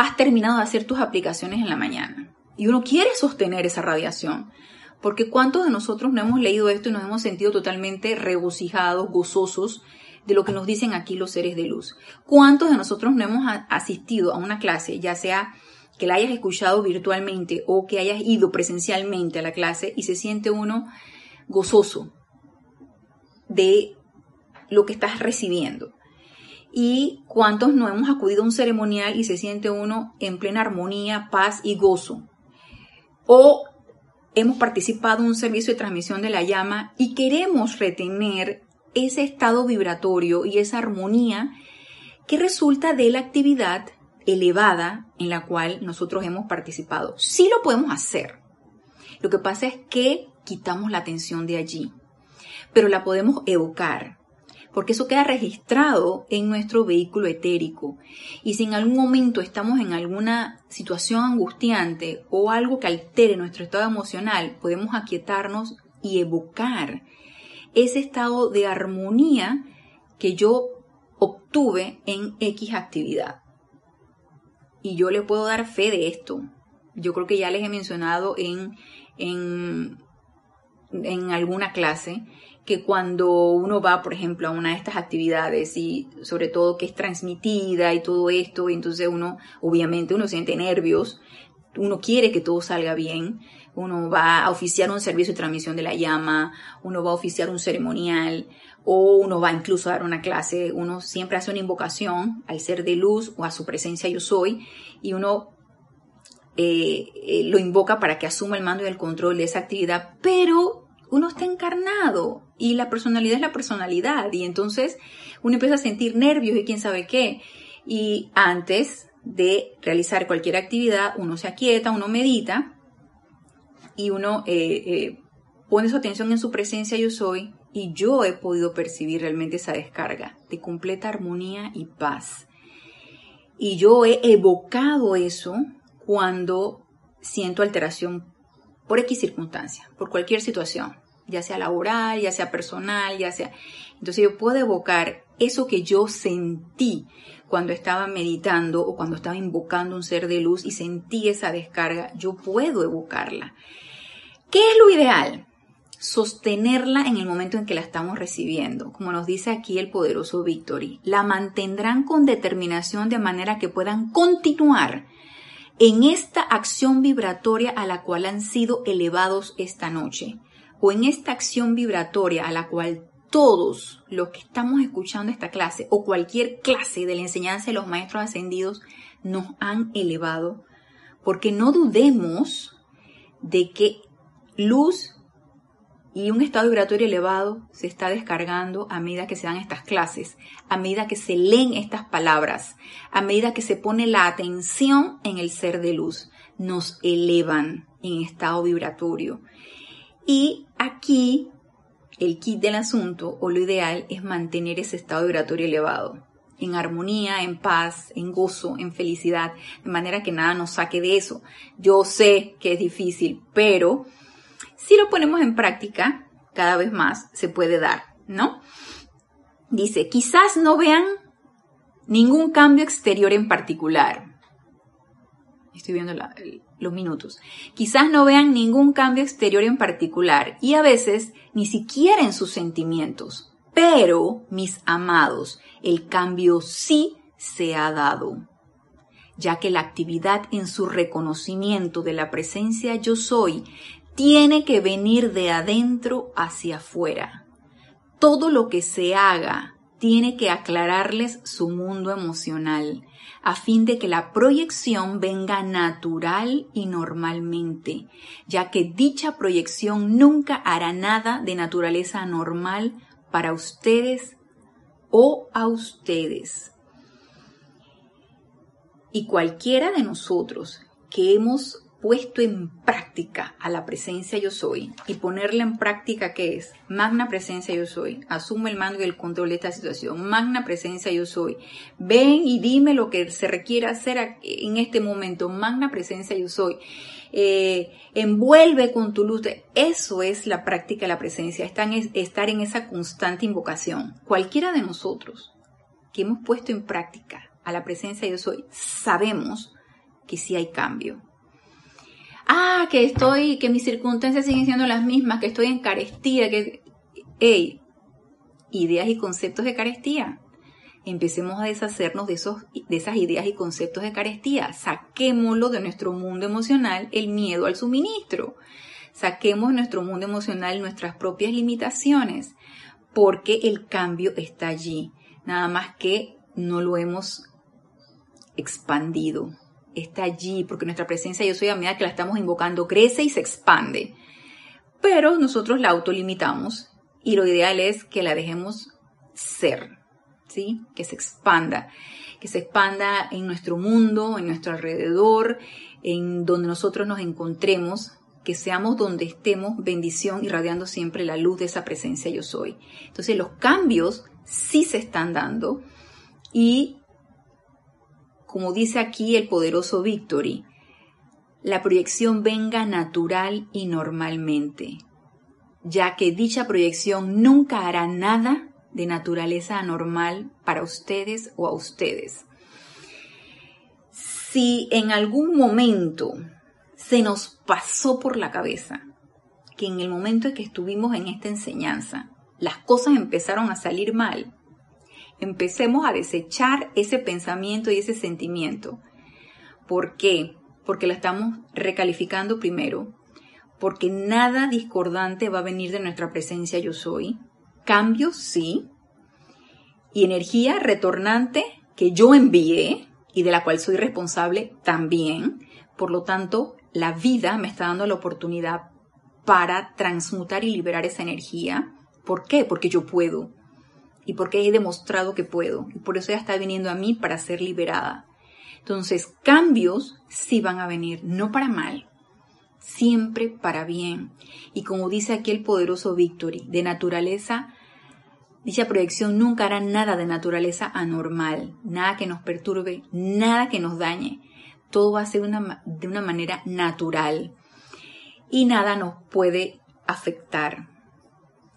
has terminado de hacer tus aplicaciones en la mañana y uno quiere sostener esa radiación. Porque ¿cuántos de nosotros no hemos leído esto y nos hemos sentido totalmente regocijados, gozosos de lo que nos dicen aquí los seres de luz? ¿Cuántos de nosotros no hemos asistido a una clase, ya sea que la hayas escuchado virtualmente o que hayas ido presencialmente a la clase y se siente uno gozoso de lo que estás recibiendo? ¿Y cuántos no hemos acudido a un ceremonial y se siente uno en plena armonía, paz y gozo? o hemos participado en un servicio de transmisión de la llama y queremos retener ese estado vibratorio y esa armonía que resulta de la actividad elevada en la cual nosotros hemos participado. Sí lo podemos hacer. Lo que pasa es que quitamos la atención de allí, pero la podemos evocar porque eso queda registrado en nuestro vehículo etérico. Y si en algún momento estamos en alguna situación angustiante o algo que altere nuestro estado emocional, podemos aquietarnos y evocar ese estado de armonía que yo obtuve en X actividad. Y yo le puedo dar fe de esto. Yo creo que ya les he mencionado en, en, en alguna clase que cuando uno va, por ejemplo, a una de estas actividades y sobre todo que es transmitida y todo esto, entonces uno, obviamente, uno siente nervios, uno quiere que todo salga bien, uno va a oficiar un servicio de transmisión de la llama, uno va a oficiar un ceremonial o uno va incluso a dar una clase, uno siempre hace una invocación al ser de luz o a su presencia yo soy y uno eh, eh, lo invoca para que asuma el mando y el control de esa actividad, pero uno está encarnado y la personalidad es la personalidad y entonces uno empieza a sentir nervios y quién sabe qué. Y antes de realizar cualquier actividad, uno se aquieta, uno medita y uno eh, eh, pone su atención en su presencia yo soy y yo he podido percibir realmente esa descarga de completa armonía y paz. Y yo he evocado eso cuando siento alteración por X circunstancia, por cualquier situación, ya sea laboral, ya sea personal, ya sea... Entonces yo puedo evocar eso que yo sentí cuando estaba meditando o cuando estaba invocando un ser de luz y sentí esa descarga, yo puedo evocarla. ¿Qué es lo ideal? Sostenerla en el momento en que la estamos recibiendo. Como nos dice aquí el poderoso Victory, la mantendrán con determinación de manera que puedan continuar en esta acción vibratoria a la cual han sido elevados esta noche, o en esta acción vibratoria a la cual todos los que estamos escuchando esta clase o cualquier clase de la enseñanza de los maestros ascendidos nos han elevado, porque no dudemos de que luz y un estado vibratorio elevado se está descargando a medida que se dan estas clases, a medida que se leen estas palabras, a medida que se pone la atención en el ser de luz. Nos elevan en estado vibratorio. Y aquí el kit del asunto o lo ideal es mantener ese estado vibratorio elevado, en armonía, en paz, en gozo, en felicidad, de manera que nada nos saque de eso. Yo sé que es difícil, pero si lo ponemos en práctica, cada vez más se puede dar, ¿no? Dice, quizás no vean ningún cambio exterior en particular. Estoy viendo los minutos. Quizás no vean ningún cambio exterior en particular y a veces ni siquiera en sus sentimientos. Pero, mis amados, el cambio sí se ha dado, ya que la actividad en su reconocimiento de la presencia yo soy tiene que venir de adentro hacia afuera. Todo lo que se haga tiene que aclararles su mundo emocional, a fin de que la proyección venga natural y normalmente, ya que dicha proyección nunca hará nada de naturaleza normal para ustedes o a ustedes. Y cualquiera de nosotros que hemos puesto en práctica a la presencia yo soy y ponerla en práctica ¿qué es? Magna presencia yo soy. Asume el mando y el control de esta situación. Magna presencia yo soy. Ven y dime lo que se requiere hacer en este momento. Magna presencia yo soy. Eh, envuelve con tu luz. Eso es la práctica de la presencia. estar en esa constante invocación. Cualquiera de nosotros que hemos puesto en práctica a la presencia yo soy, sabemos que sí hay cambio ah, que estoy, que mis circunstancias siguen siendo las mismas, que estoy en carestía, que, hey, ideas y conceptos de carestía. Empecemos a deshacernos de, esos, de esas ideas y conceptos de carestía. Saquémoslo de nuestro mundo emocional el miedo al suministro. Saquemos nuestro mundo emocional nuestras propias limitaciones, porque el cambio está allí. Nada más que no lo hemos expandido, está allí, porque nuestra presencia yo soy a medida que la estamos invocando crece y se expande. Pero nosotros la autolimitamos y lo ideal es que la dejemos ser, ¿sí? Que se expanda, que se expanda en nuestro mundo, en nuestro alrededor, en donde nosotros nos encontremos, que seamos donde estemos bendición irradiando siempre la luz de esa presencia yo soy. Entonces los cambios sí se están dando y como dice aquí el poderoso Victory, la proyección venga natural y normalmente, ya que dicha proyección nunca hará nada de naturaleza anormal para ustedes o a ustedes. Si en algún momento se nos pasó por la cabeza que en el momento en que estuvimos en esta enseñanza, las cosas empezaron a salir mal, empecemos a desechar ese pensamiento y ese sentimiento. ¿Por qué? Porque la estamos recalificando primero, porque nada discordante va a venir de nuestra presencia yo soy. Cambios, sí. Y energía retornante que yo envié y de la cual soy responsable también. Por lo tanto, la vida me está dando la oportunidad para transmutar y liberar esa energía. ¿Por qué? Porque yo puedo. Y porque he demostrado que puedo. Y por eso ella está viniendo a mí para ser liberada. Entonces, cambios sí van a venir, no para mal, siempre para bien. Y como dice aquí el poderoso Victory, de naturaleza, dicha proyección nunca hará nada de naturaleza anormal, nada que nos perturbe, nada que nos dañe. Todo va a ser de una manera natural y nada nos puede afectar.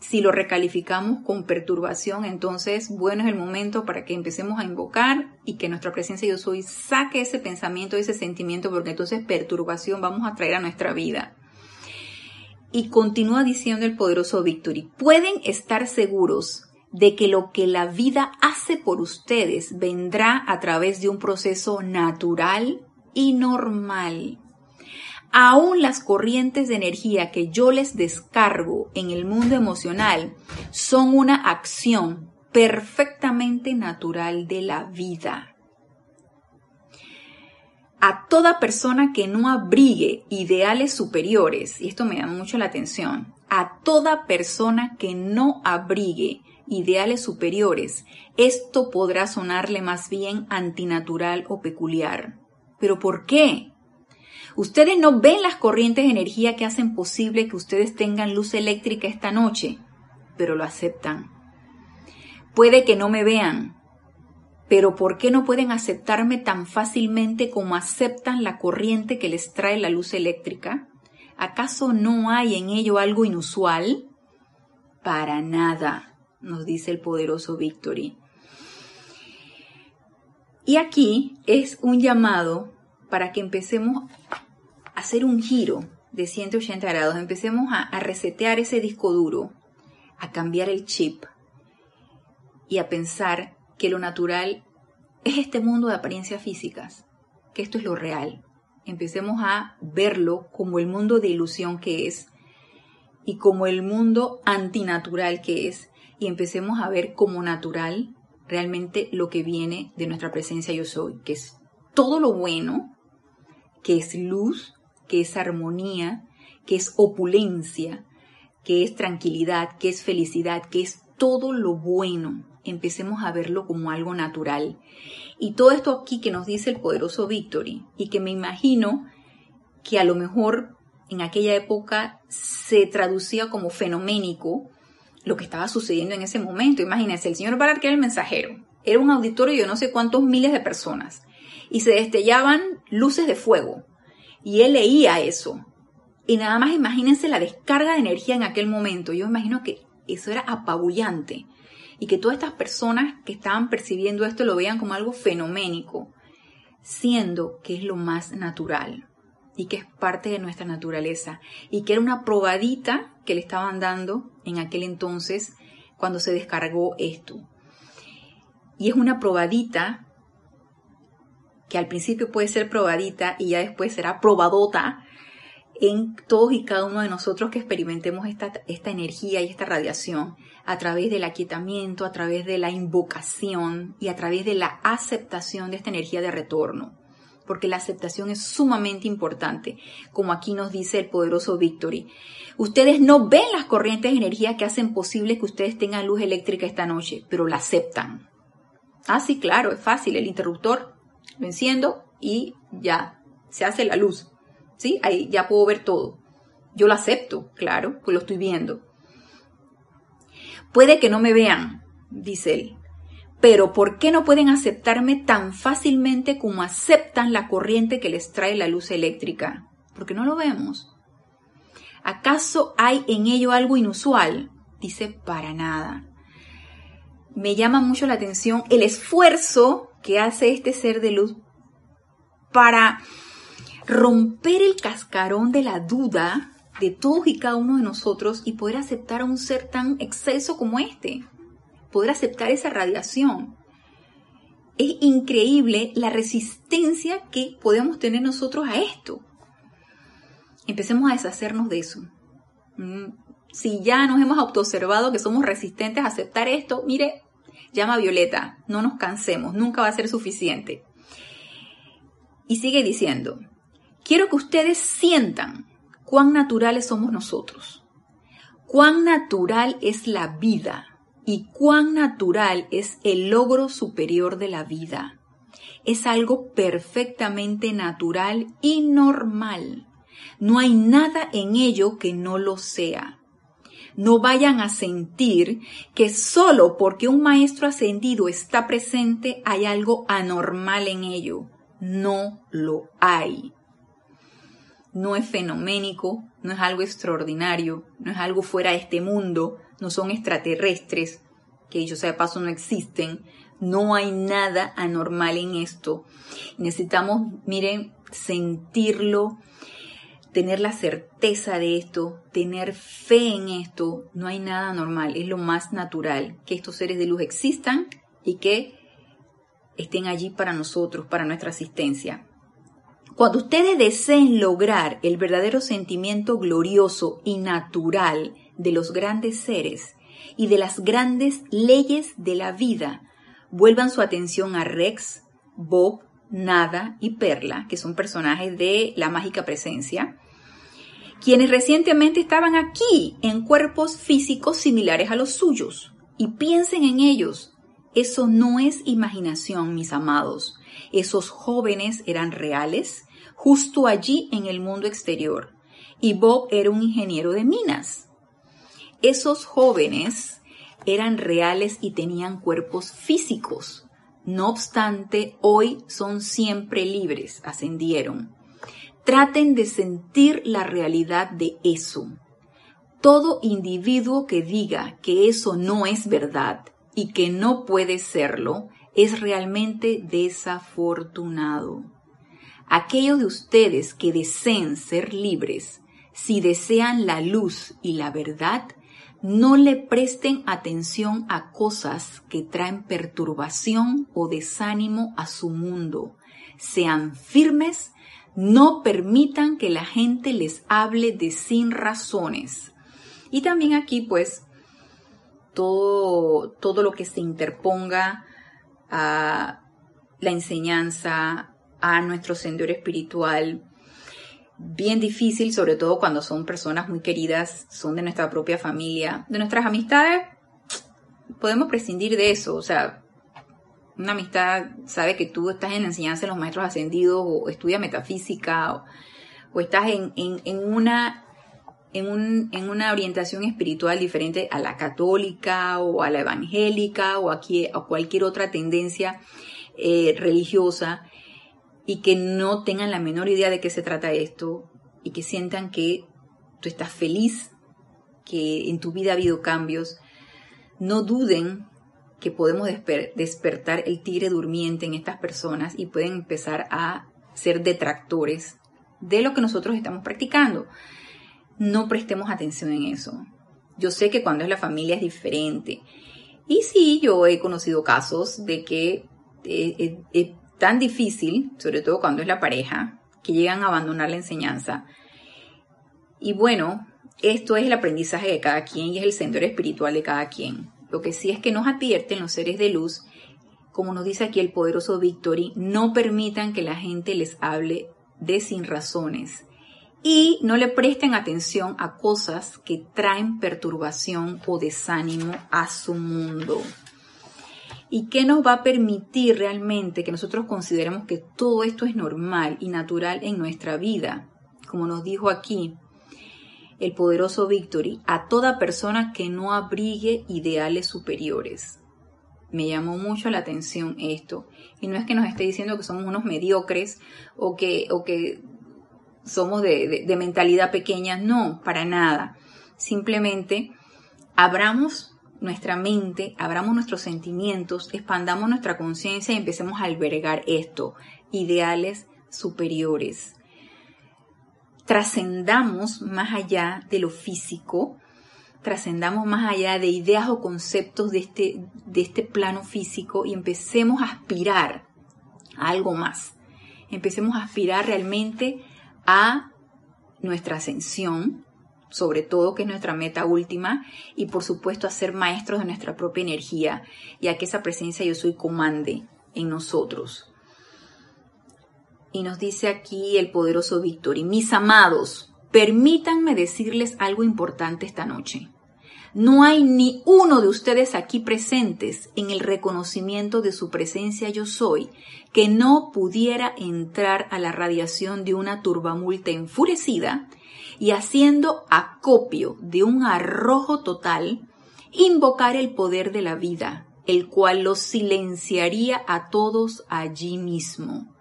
Si lo recalificamos con perturbación, entonces bueno es el momento para que empecemos a invocar y que nuestra presencia yo soy saque ese pensamiento, ese sentimiento, porque entonces perturbación vamos a traer a nuestra vida. Y continúa diciendo el poderoso Victory, pueden estar seguros de que lo que la vida hace por ustedes vendrá a través de un proceso natural y normal aún las corrientes de energía que yo les descargo en el mundo emocional son una acción perfectamente natural de la vida. A toda persona que no abrigue ideales superiores, y esto me llama mucho la atención, a toda persona que no abrigue ideales superiores, esto podrá sonarle más bien antinatural o peculiar. ¿Pero por qué? Ustedes no ven las corrientes de energía que hacen posible que ustedes tengan luz eléctrica esta noche, pero lo aceptan. Puede que no me vean, pero ¿por qué no pueden aceptarme tan fácilmente como aceptan la corriente que les trae la luz eléctrica? ¿Acaso no hay en ello algo inusual? Para nada, nos dice el poderoso Victory. Y aquí es un llamado para que empecemos a hacer un giro de 180 grados, empecemos a, a resetear ese disco duro, a cambiar el chip y a pensar que lo natural es este mundo de apariencias físicas, que esto es lo real. Empecemos a verlo como el mundo de ilusión que es y como el mundo antinatural que es y empecemos a ver como natural realmente lo que viene de nuestra presencia yo soy, que es todo lo bueno que es luz, que es armonía, que es opulencia, que es tranquilidad, que es felicidad, que es todo lo bueno. Empecemos a verlo como algo natural. Y todo esto aquí que nos dice el poderoso Victory, y que me imagino que a lo mejor en aquella época se traducía como fenoménico lo que estaba sucediendo en ese momento. Imagínense, el señor que era el mensajero, era un auditorio de no sé cuántos miles de personas y se destellaban luces de fuego. Y él leía eso. Y nada más imagínense la descarga de energía en aquel momento. Yo imagino que eso era apabullante. Y que todas estas personas que estaban percibiendo esto lo veían como algo fenoménico, siendo que es lo más natural y que es parte de nuestra naturaleza y que era una probadita que le estaban dando en aquel entonces cuando se descargó esto. Y es una probadita que al principio puede ser probadita y ya después será probadota en todos y cada uno de nosotros que experimentemos esta, esta energía y esta radiación a través del aquietamiento, a través de la invocación y a través de la aceptación de esta energía de retorno. Porque la aceptación es sumamente importante, como aquí nos dice el poderoso Victory. Ustedes no ven las corrientes de energía que hacen posible que ustedes tengan luz eléctrica esta noche, pero la aceptan. Ah, sí, claro, es fácil. El interruptor lo enciendo y ya se hace la luz. ¿Sí? Ahí ya puedo ver todo. Yo lo acepto, claro, pues lo estoy viendo. Puede que no me vean, dice él, pero ¿por qué no pueden aceptarme tan fácilmente como aceptan la corriente que les trae la luz eléctrica? Porque no lo vemos. ¿Acaso hay en ello algo inusual? Dice, para nada. me llama mucho la atención el esfuerzo que hace este ser de luz para romper el cascarón de la duda de todos y cada uno de nosotros y poder aceptar a un ser tan exceso como este, poder aceptar esa radiación. Es increíble la resistencia que podemos tener nosotros a esto. Empecemos a deshacernos de eso. Mm, si ya nos hemos autoobservado que somos resistentes a aceptar esto, mire, llama Violeta, no nos cansemos, nunca va a ser suficiente. Y sigue diciendo, quiero que ustedes sientan cuán naturales somos nosotros, cuán natural es la vida y cuán natural es el logro superior de la vida. Es algo perfectamente natural y normal. No hay nada en ello que no lo sea no vayan a sentir que solo porque un maestro ascendido está presente hay algo anormal en ello. No lo hay. No es fenoménico, no es algo extraordinario, no es algo fuera de este mundo, no son extraterrestres, que ellos de paso no existen. No hay nada anormal en esto. Necesitamos, miren, sentirlo, tener la certeza de esto, tener fe en esto, no hay nada normal, es lo más natural, que estos seres de luz existan y que estén allí para nosotros, para nuestra asistencia. Cuando ustedes deseen lograr el verdadero sentimiento glorioso y natural de los grandes seres y de las grandes leyes de la vida, vuelvan su atención a Rex, Bob, Nada y Perla, que son personajes de la mágica presencia, quienes recientemente estaban aquí en cuerpos físicos similares a los suyos. Y piensen en ellos. Eso no es imaginación, mis amados. Esos jóvenes eran reales, justo allí en el mundo exterior. Y Bob era un ingeniero de minas. Esos jóvenes eran reales y tenían cuerpos físicos. No obstante, hoy son siempre libres, ascendieron. Traten de sentir la realidad de eso. Todo individuo que diga que eso no es verdad y que no puede serlo es realmente desafortunado. Aquellos de ustedes que deseen ser libres, si desean la luz y la verdad, no le presten atención a cosas que traen perturbación o desánimo a su mundo. Sean firmes no permitan que la gente les hable de sin razones. Y también aquí, pues, todo, todo lo que se interponga a la enseñanza, a nuestro sendero espiritual, bien difícil, sobre todo cuando son personas muy queridas, son de nuestra propia familia, de nuestras amistades, podemos prescindir de eso, o sea, una amistad sabe que tú estás en enseñanza de los maestros ascendidos o estudia metafísica o, estás en, una, en, en, una orientación espiritual diferente a la católica o a la evangélica o a, cualquier otra tendencia eh, religiosa y que no tengan la menor idea de qué se trata esto y que sientan que tú estás feliz, que en tu vida ha habido cambios, no duden que podemos despertar el tigre durmiente en estas personas y pueden empezar a ser detractores de lo que nosotros estamos practicando. No prestemos atención en eso. Yo sé que cuando es la familia es diferente. Y sí, yo he conocido casos de que eh, es tan difícil, sobre todo cuando es la pareja, que llegan a abandonar la enseñanza. Y bueno, esto es el aprendizaje de cada quien y es el sendero espiritual de cada quien. Lo que sí es que nos advierten los seres de luz, como nos dice aquí el poderoso Victory, no permitan que la gente les hable de sin razones y no le presten atención a cosas que traen perturbación o desánimo a su mundo. ¿Y qué nos va a permitir realmente que nosotros consideremos que todo esto es normal y natural en nuestra vida? Como nos dijo aquí, el poderoso Victory a toda persona que no abrigue ideales superiores. Me llamó mucho la atención esto. Y no es que nos esté diciendo que somos unos mediocres o que, o que somos de, mentalidad pequeña, no, para nada. Simplemente abramos nuestra mente, abramos nuestros sentimientos, expandamos nuestra conciencia y empecemos a albergar esto, ideales superiores. Trascendamos más allá de lo físico, trascendamos más allá de ideas o conceptos de este, de este plano físico y empecemos a aspirar a algo más. Empecemos a aspirar realmente a nuestra ascensión, sobre todo que es nuestra meta última, y por supuesto a ser maestros de nuestra propia energía y a que esa presencia yo soy comande en nosotros. Y nos dice aquí el poderoso Víctor, y mis amados, permítanme decirles algo importante esta noche. No hay ni uno de ustedes aquí presentes en el reconocimiento de su presencia yo soy que no pudiera entrar a la radiación de una turbamulta enfurecida y haciendo acopio de un arrojo total, invocar el poder de la vida, el cual los silenciaría a todos allí mismo.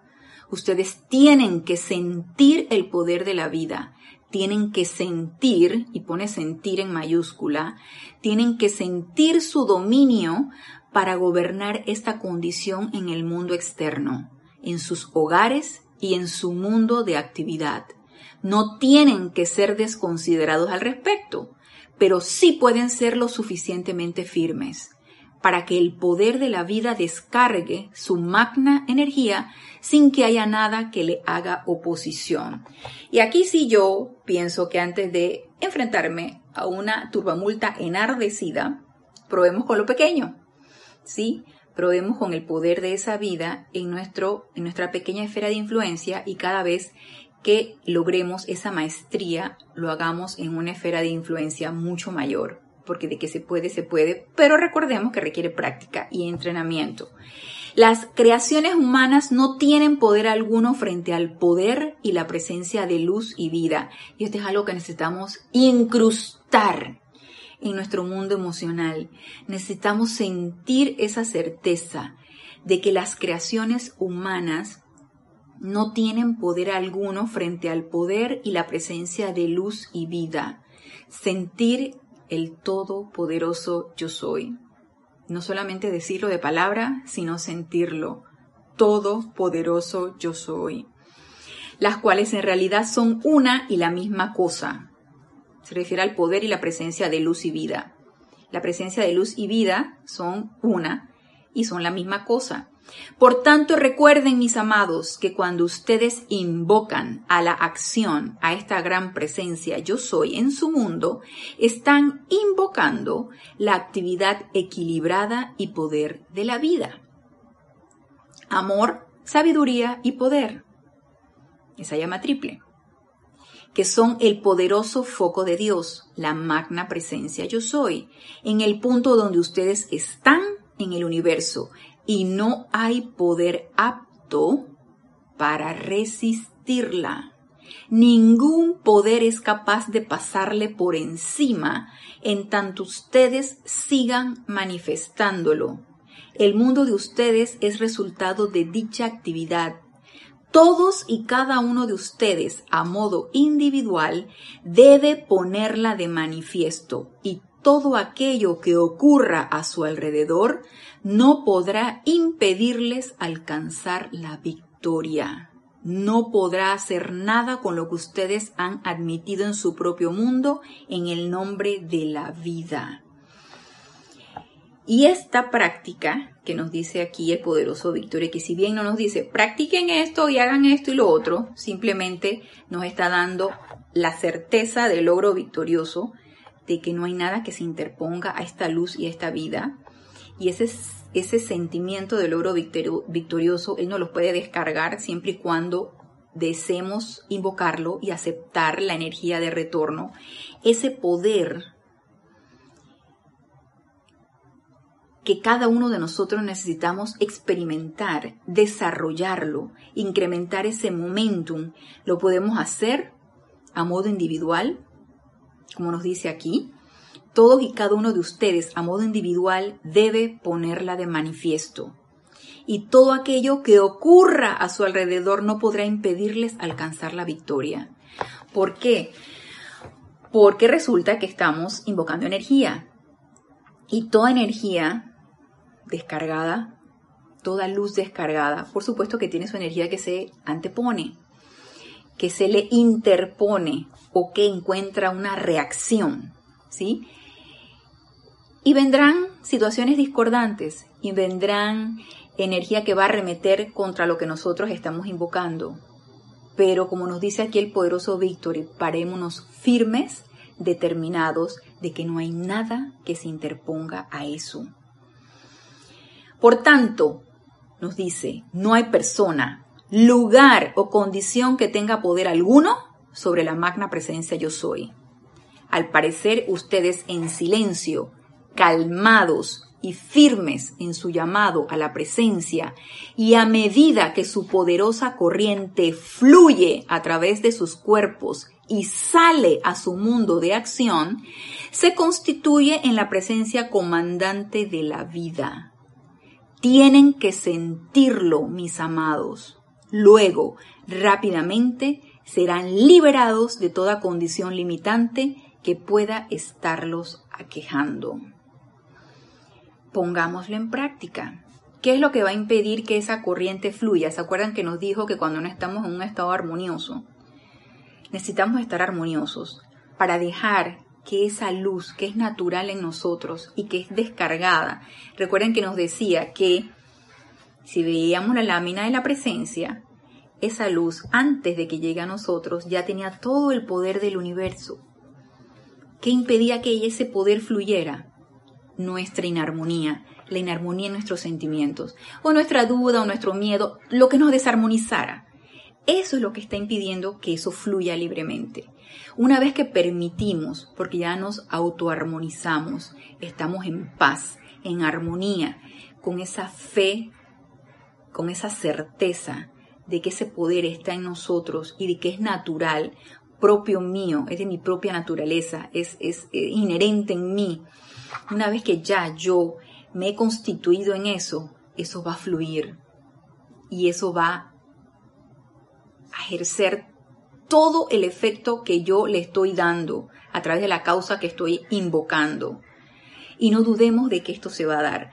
Ustedes tienen que sentir el poder de la vida, tienen que sentir, y pone sentir en mayúscula, tienen que sentir su dominio para gobernar esta condición en el mundo externo, en sus hogares y en su mundo de actividad. No tienen que ser desconsiderados al respecto, pero sí pueden ser lo suficientemente firmes para que el poder de la vida descargue su magna energía sin que haya nada que le haga oposición. Y aquí sí yo pienso que antes de enfrentarme a una turbamulta enardecida, probemos con lo pequeño, ¿sí? Probemos con el poder de esa vida en, nuestro, en nuestra pequeña esfera de influencia y cada vez que logremos esa maestría, lo hagamos en una esfera de influencia mucho mayor, porque de que se puede, se puede, pero recordemos que requiere práctica y entrenamiento. Las creaciones humanas no tienen poder alguno frente al poder y la presencia de luz y vida. Y esto es algo que necesitamos incrustar en nuestro mundo emocional. Necesitamos sentir esa certeza de que las creaciones humanas no tienen poder alguno frente al poder y la presencia de luz y vida. Sentir el todopoderoso yo soy. No solamente decirlo de palabra, sino sentirlo. Todopoderoso yo soy. Las cuales en realidad son una y la misma cosa. Se refiere al poder y la presencia de luz y vida. La presencia de luz y vida son una y son la misma cosa. Por tanto, recuerden, mis amados, que cuando ustedes invocan a la acción, a esta gran presencia yo soy en su mundo, están invocando la actividad equilibrada y poder de la vida. Amor, sabiduría y poder. Esa llama triple que son el poderoso foco de Dios, la magna presencia yo soy, en el punto donde ustedes están en el universo, y no hay poder apto para resistirla. Ningún poder es capaz de pasarle por encima en tanto ustedes sigan manifestándolo. El mundo de ustedes es resultado de dicha actividad. Todos y cada uno de ustedes, a modo individual, debe ponerla de manifiesto y todo aquello que ocurra a su alrededor no podrá impedirles alcanzar la victoria. No podrá hacer nada con lo que ustedes han admitido en su propio mundo en el nombre de la vida. Y esta práctica que nos dice aquí el poderoso Víctor, que si bien no nos dice practiquen esto y hagan esto y lo otro, simplemente nos está dando la certeza del logro victorioso de que no hay nada que se interponga a esta luz y a esta vida. Y ese, ese sentimiento de logro victorioso, Él no lo puede descargar siempre y cuando deseemos invocarlo y aceptar la energía de retorno. Ese poder que cada uno de nosotros necesitamos experimentar, desarrollarlo, incrementar ese momentum, lo podemos hacer a modo individual, como nos dice aquí, todos y cada uno de ustedes a modo individual debe ponerla de manifiesto. Y todo aquello que ocurra a su alrededor no podrá impedirles alcanzar la victoria. ¿Por qué? Porque resulta que estamos invocando energía. Y toda energía descargada, toda luz descargada, por supuesto que tiene su energía que se antepone, que se le interpone o que encuentra una reacción, ¿sí? Y vendrán situaciones discordantes y vendrán energía que va a arremeter contra lo que nosotros estamos invocando. Pero como nos dice aquí el poderoso Victory, parémonos firmes, determinados de que no hay nada que se interponga a eso. Por tanto, nos dice, no hay persona, lugar o condición que tenga poder alguno sobre la magna presencia yo soy. Al parecer ustedes en silencio, calmados y firmes en su llamado a la presencia, y a medida que su poderosa corriente fluye a través de sus cuerpos y sale a su mundo de acción, se constituye en la presencia comandante de la vida. Tienen que sentirlo, mis amados. Luego, rápidamente, serán liberados de toda condición limitante que pueda estarlos aquejando. Pongámoslo en práctica. ¿Qué es lo que va a impedir que esa corriente fluya? ¿Se acuerdan que nos dijo que cuando no estamos en un estado armonioso, necesitamos estar armoniosos para dejar que esa luz que es natural en nosotros y que es descargada, recuerden que nos decía que si veíamos la lámina de la presencia, esa luz antes de que llegue a nosotros ya tenía todo el poder del universo. ¿Qué impedía que ese poder fluyera? Nuestra inarmonía, la inarmonía en nuestros sentimientos, o nuestra duda o nuestro miedo, lo que nos desarmonizara. Eso es lo que está impidiendo que eso fluya libremente. Una vez que permitimos, porque ya nos autoarmonizamos, estamos en paz, en armonía, con esa fe, con esa certeza de que ese poder está en nosotros y de que es natural, propio mío, es de mi propia naturaleza, es, es eh, inherente en mí. Una vez que ya yo me he constituido en eso, eso va a fluir y eso va ejercer todo el efecto que yo le estoy dando a través de la causa que estoy invocando. Y no dudemos de que esto se va a dar.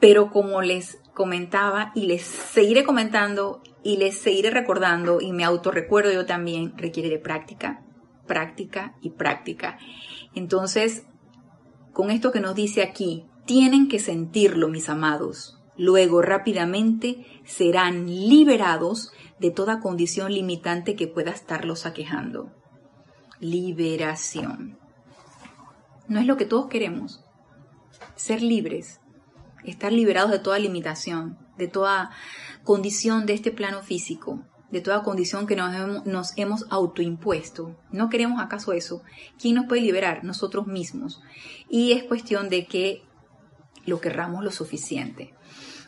Pero como les comentaba y les seguiré comentando y les seguiré recordando y me autorrecuerdo yo también, requiere de práctica, práctica y práctica. Entonces, con esto que nos dice aquí, tienen que sentirlo, mis amados. Luego rápidamente serán liberados de toda condición limitante que pueda estarlos aquejando. Liberación. No es lo que todos queremos. Ser libres, estar liberados de toda limitación, de toda condición de este plano físico, de toda condición que nos hemos, autoimpuesto. ¿No queremos acaso eso? ¿Quién nos puede liberar? Nosotros mismos. Y es cuestión de que lo querramos lo suficiente.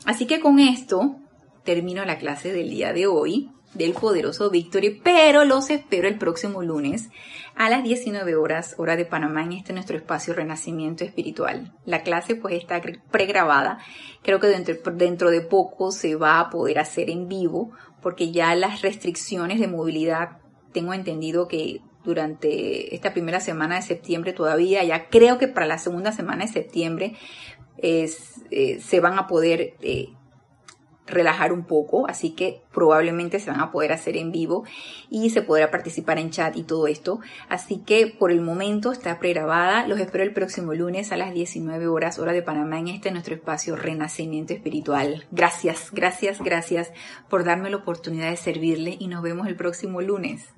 Así que con esto termino la clase del día de hoy del poderoso Victory, pero los espero el próximo lunes a las 19 horas, hora de Panamá, en este nuestro espacio Renacimiento Espiritual. La clase pues está pregrabada, creo que dentro, dentro de poco se va a poder hacer en vivo, porque ya las restricciones de movilidad, tengo entendido que durante esta primera semana de septiembre todavía, ya creo que para la segunda semana de septiembre es, eh, se van a poder eh, relajar un poco, así que probablemente se van a poder hacer en vivo y se podrá participar en chat y todo esto. Así que por el momento está pregrabada. Los espero el próximo lunes a las 19 horas hora de Panamá en este nuestro espacio Renacimiento Espiritual. Gracias, gracias, gracias por darme la oportunidad de servirle y nos vemos el próximo lunes.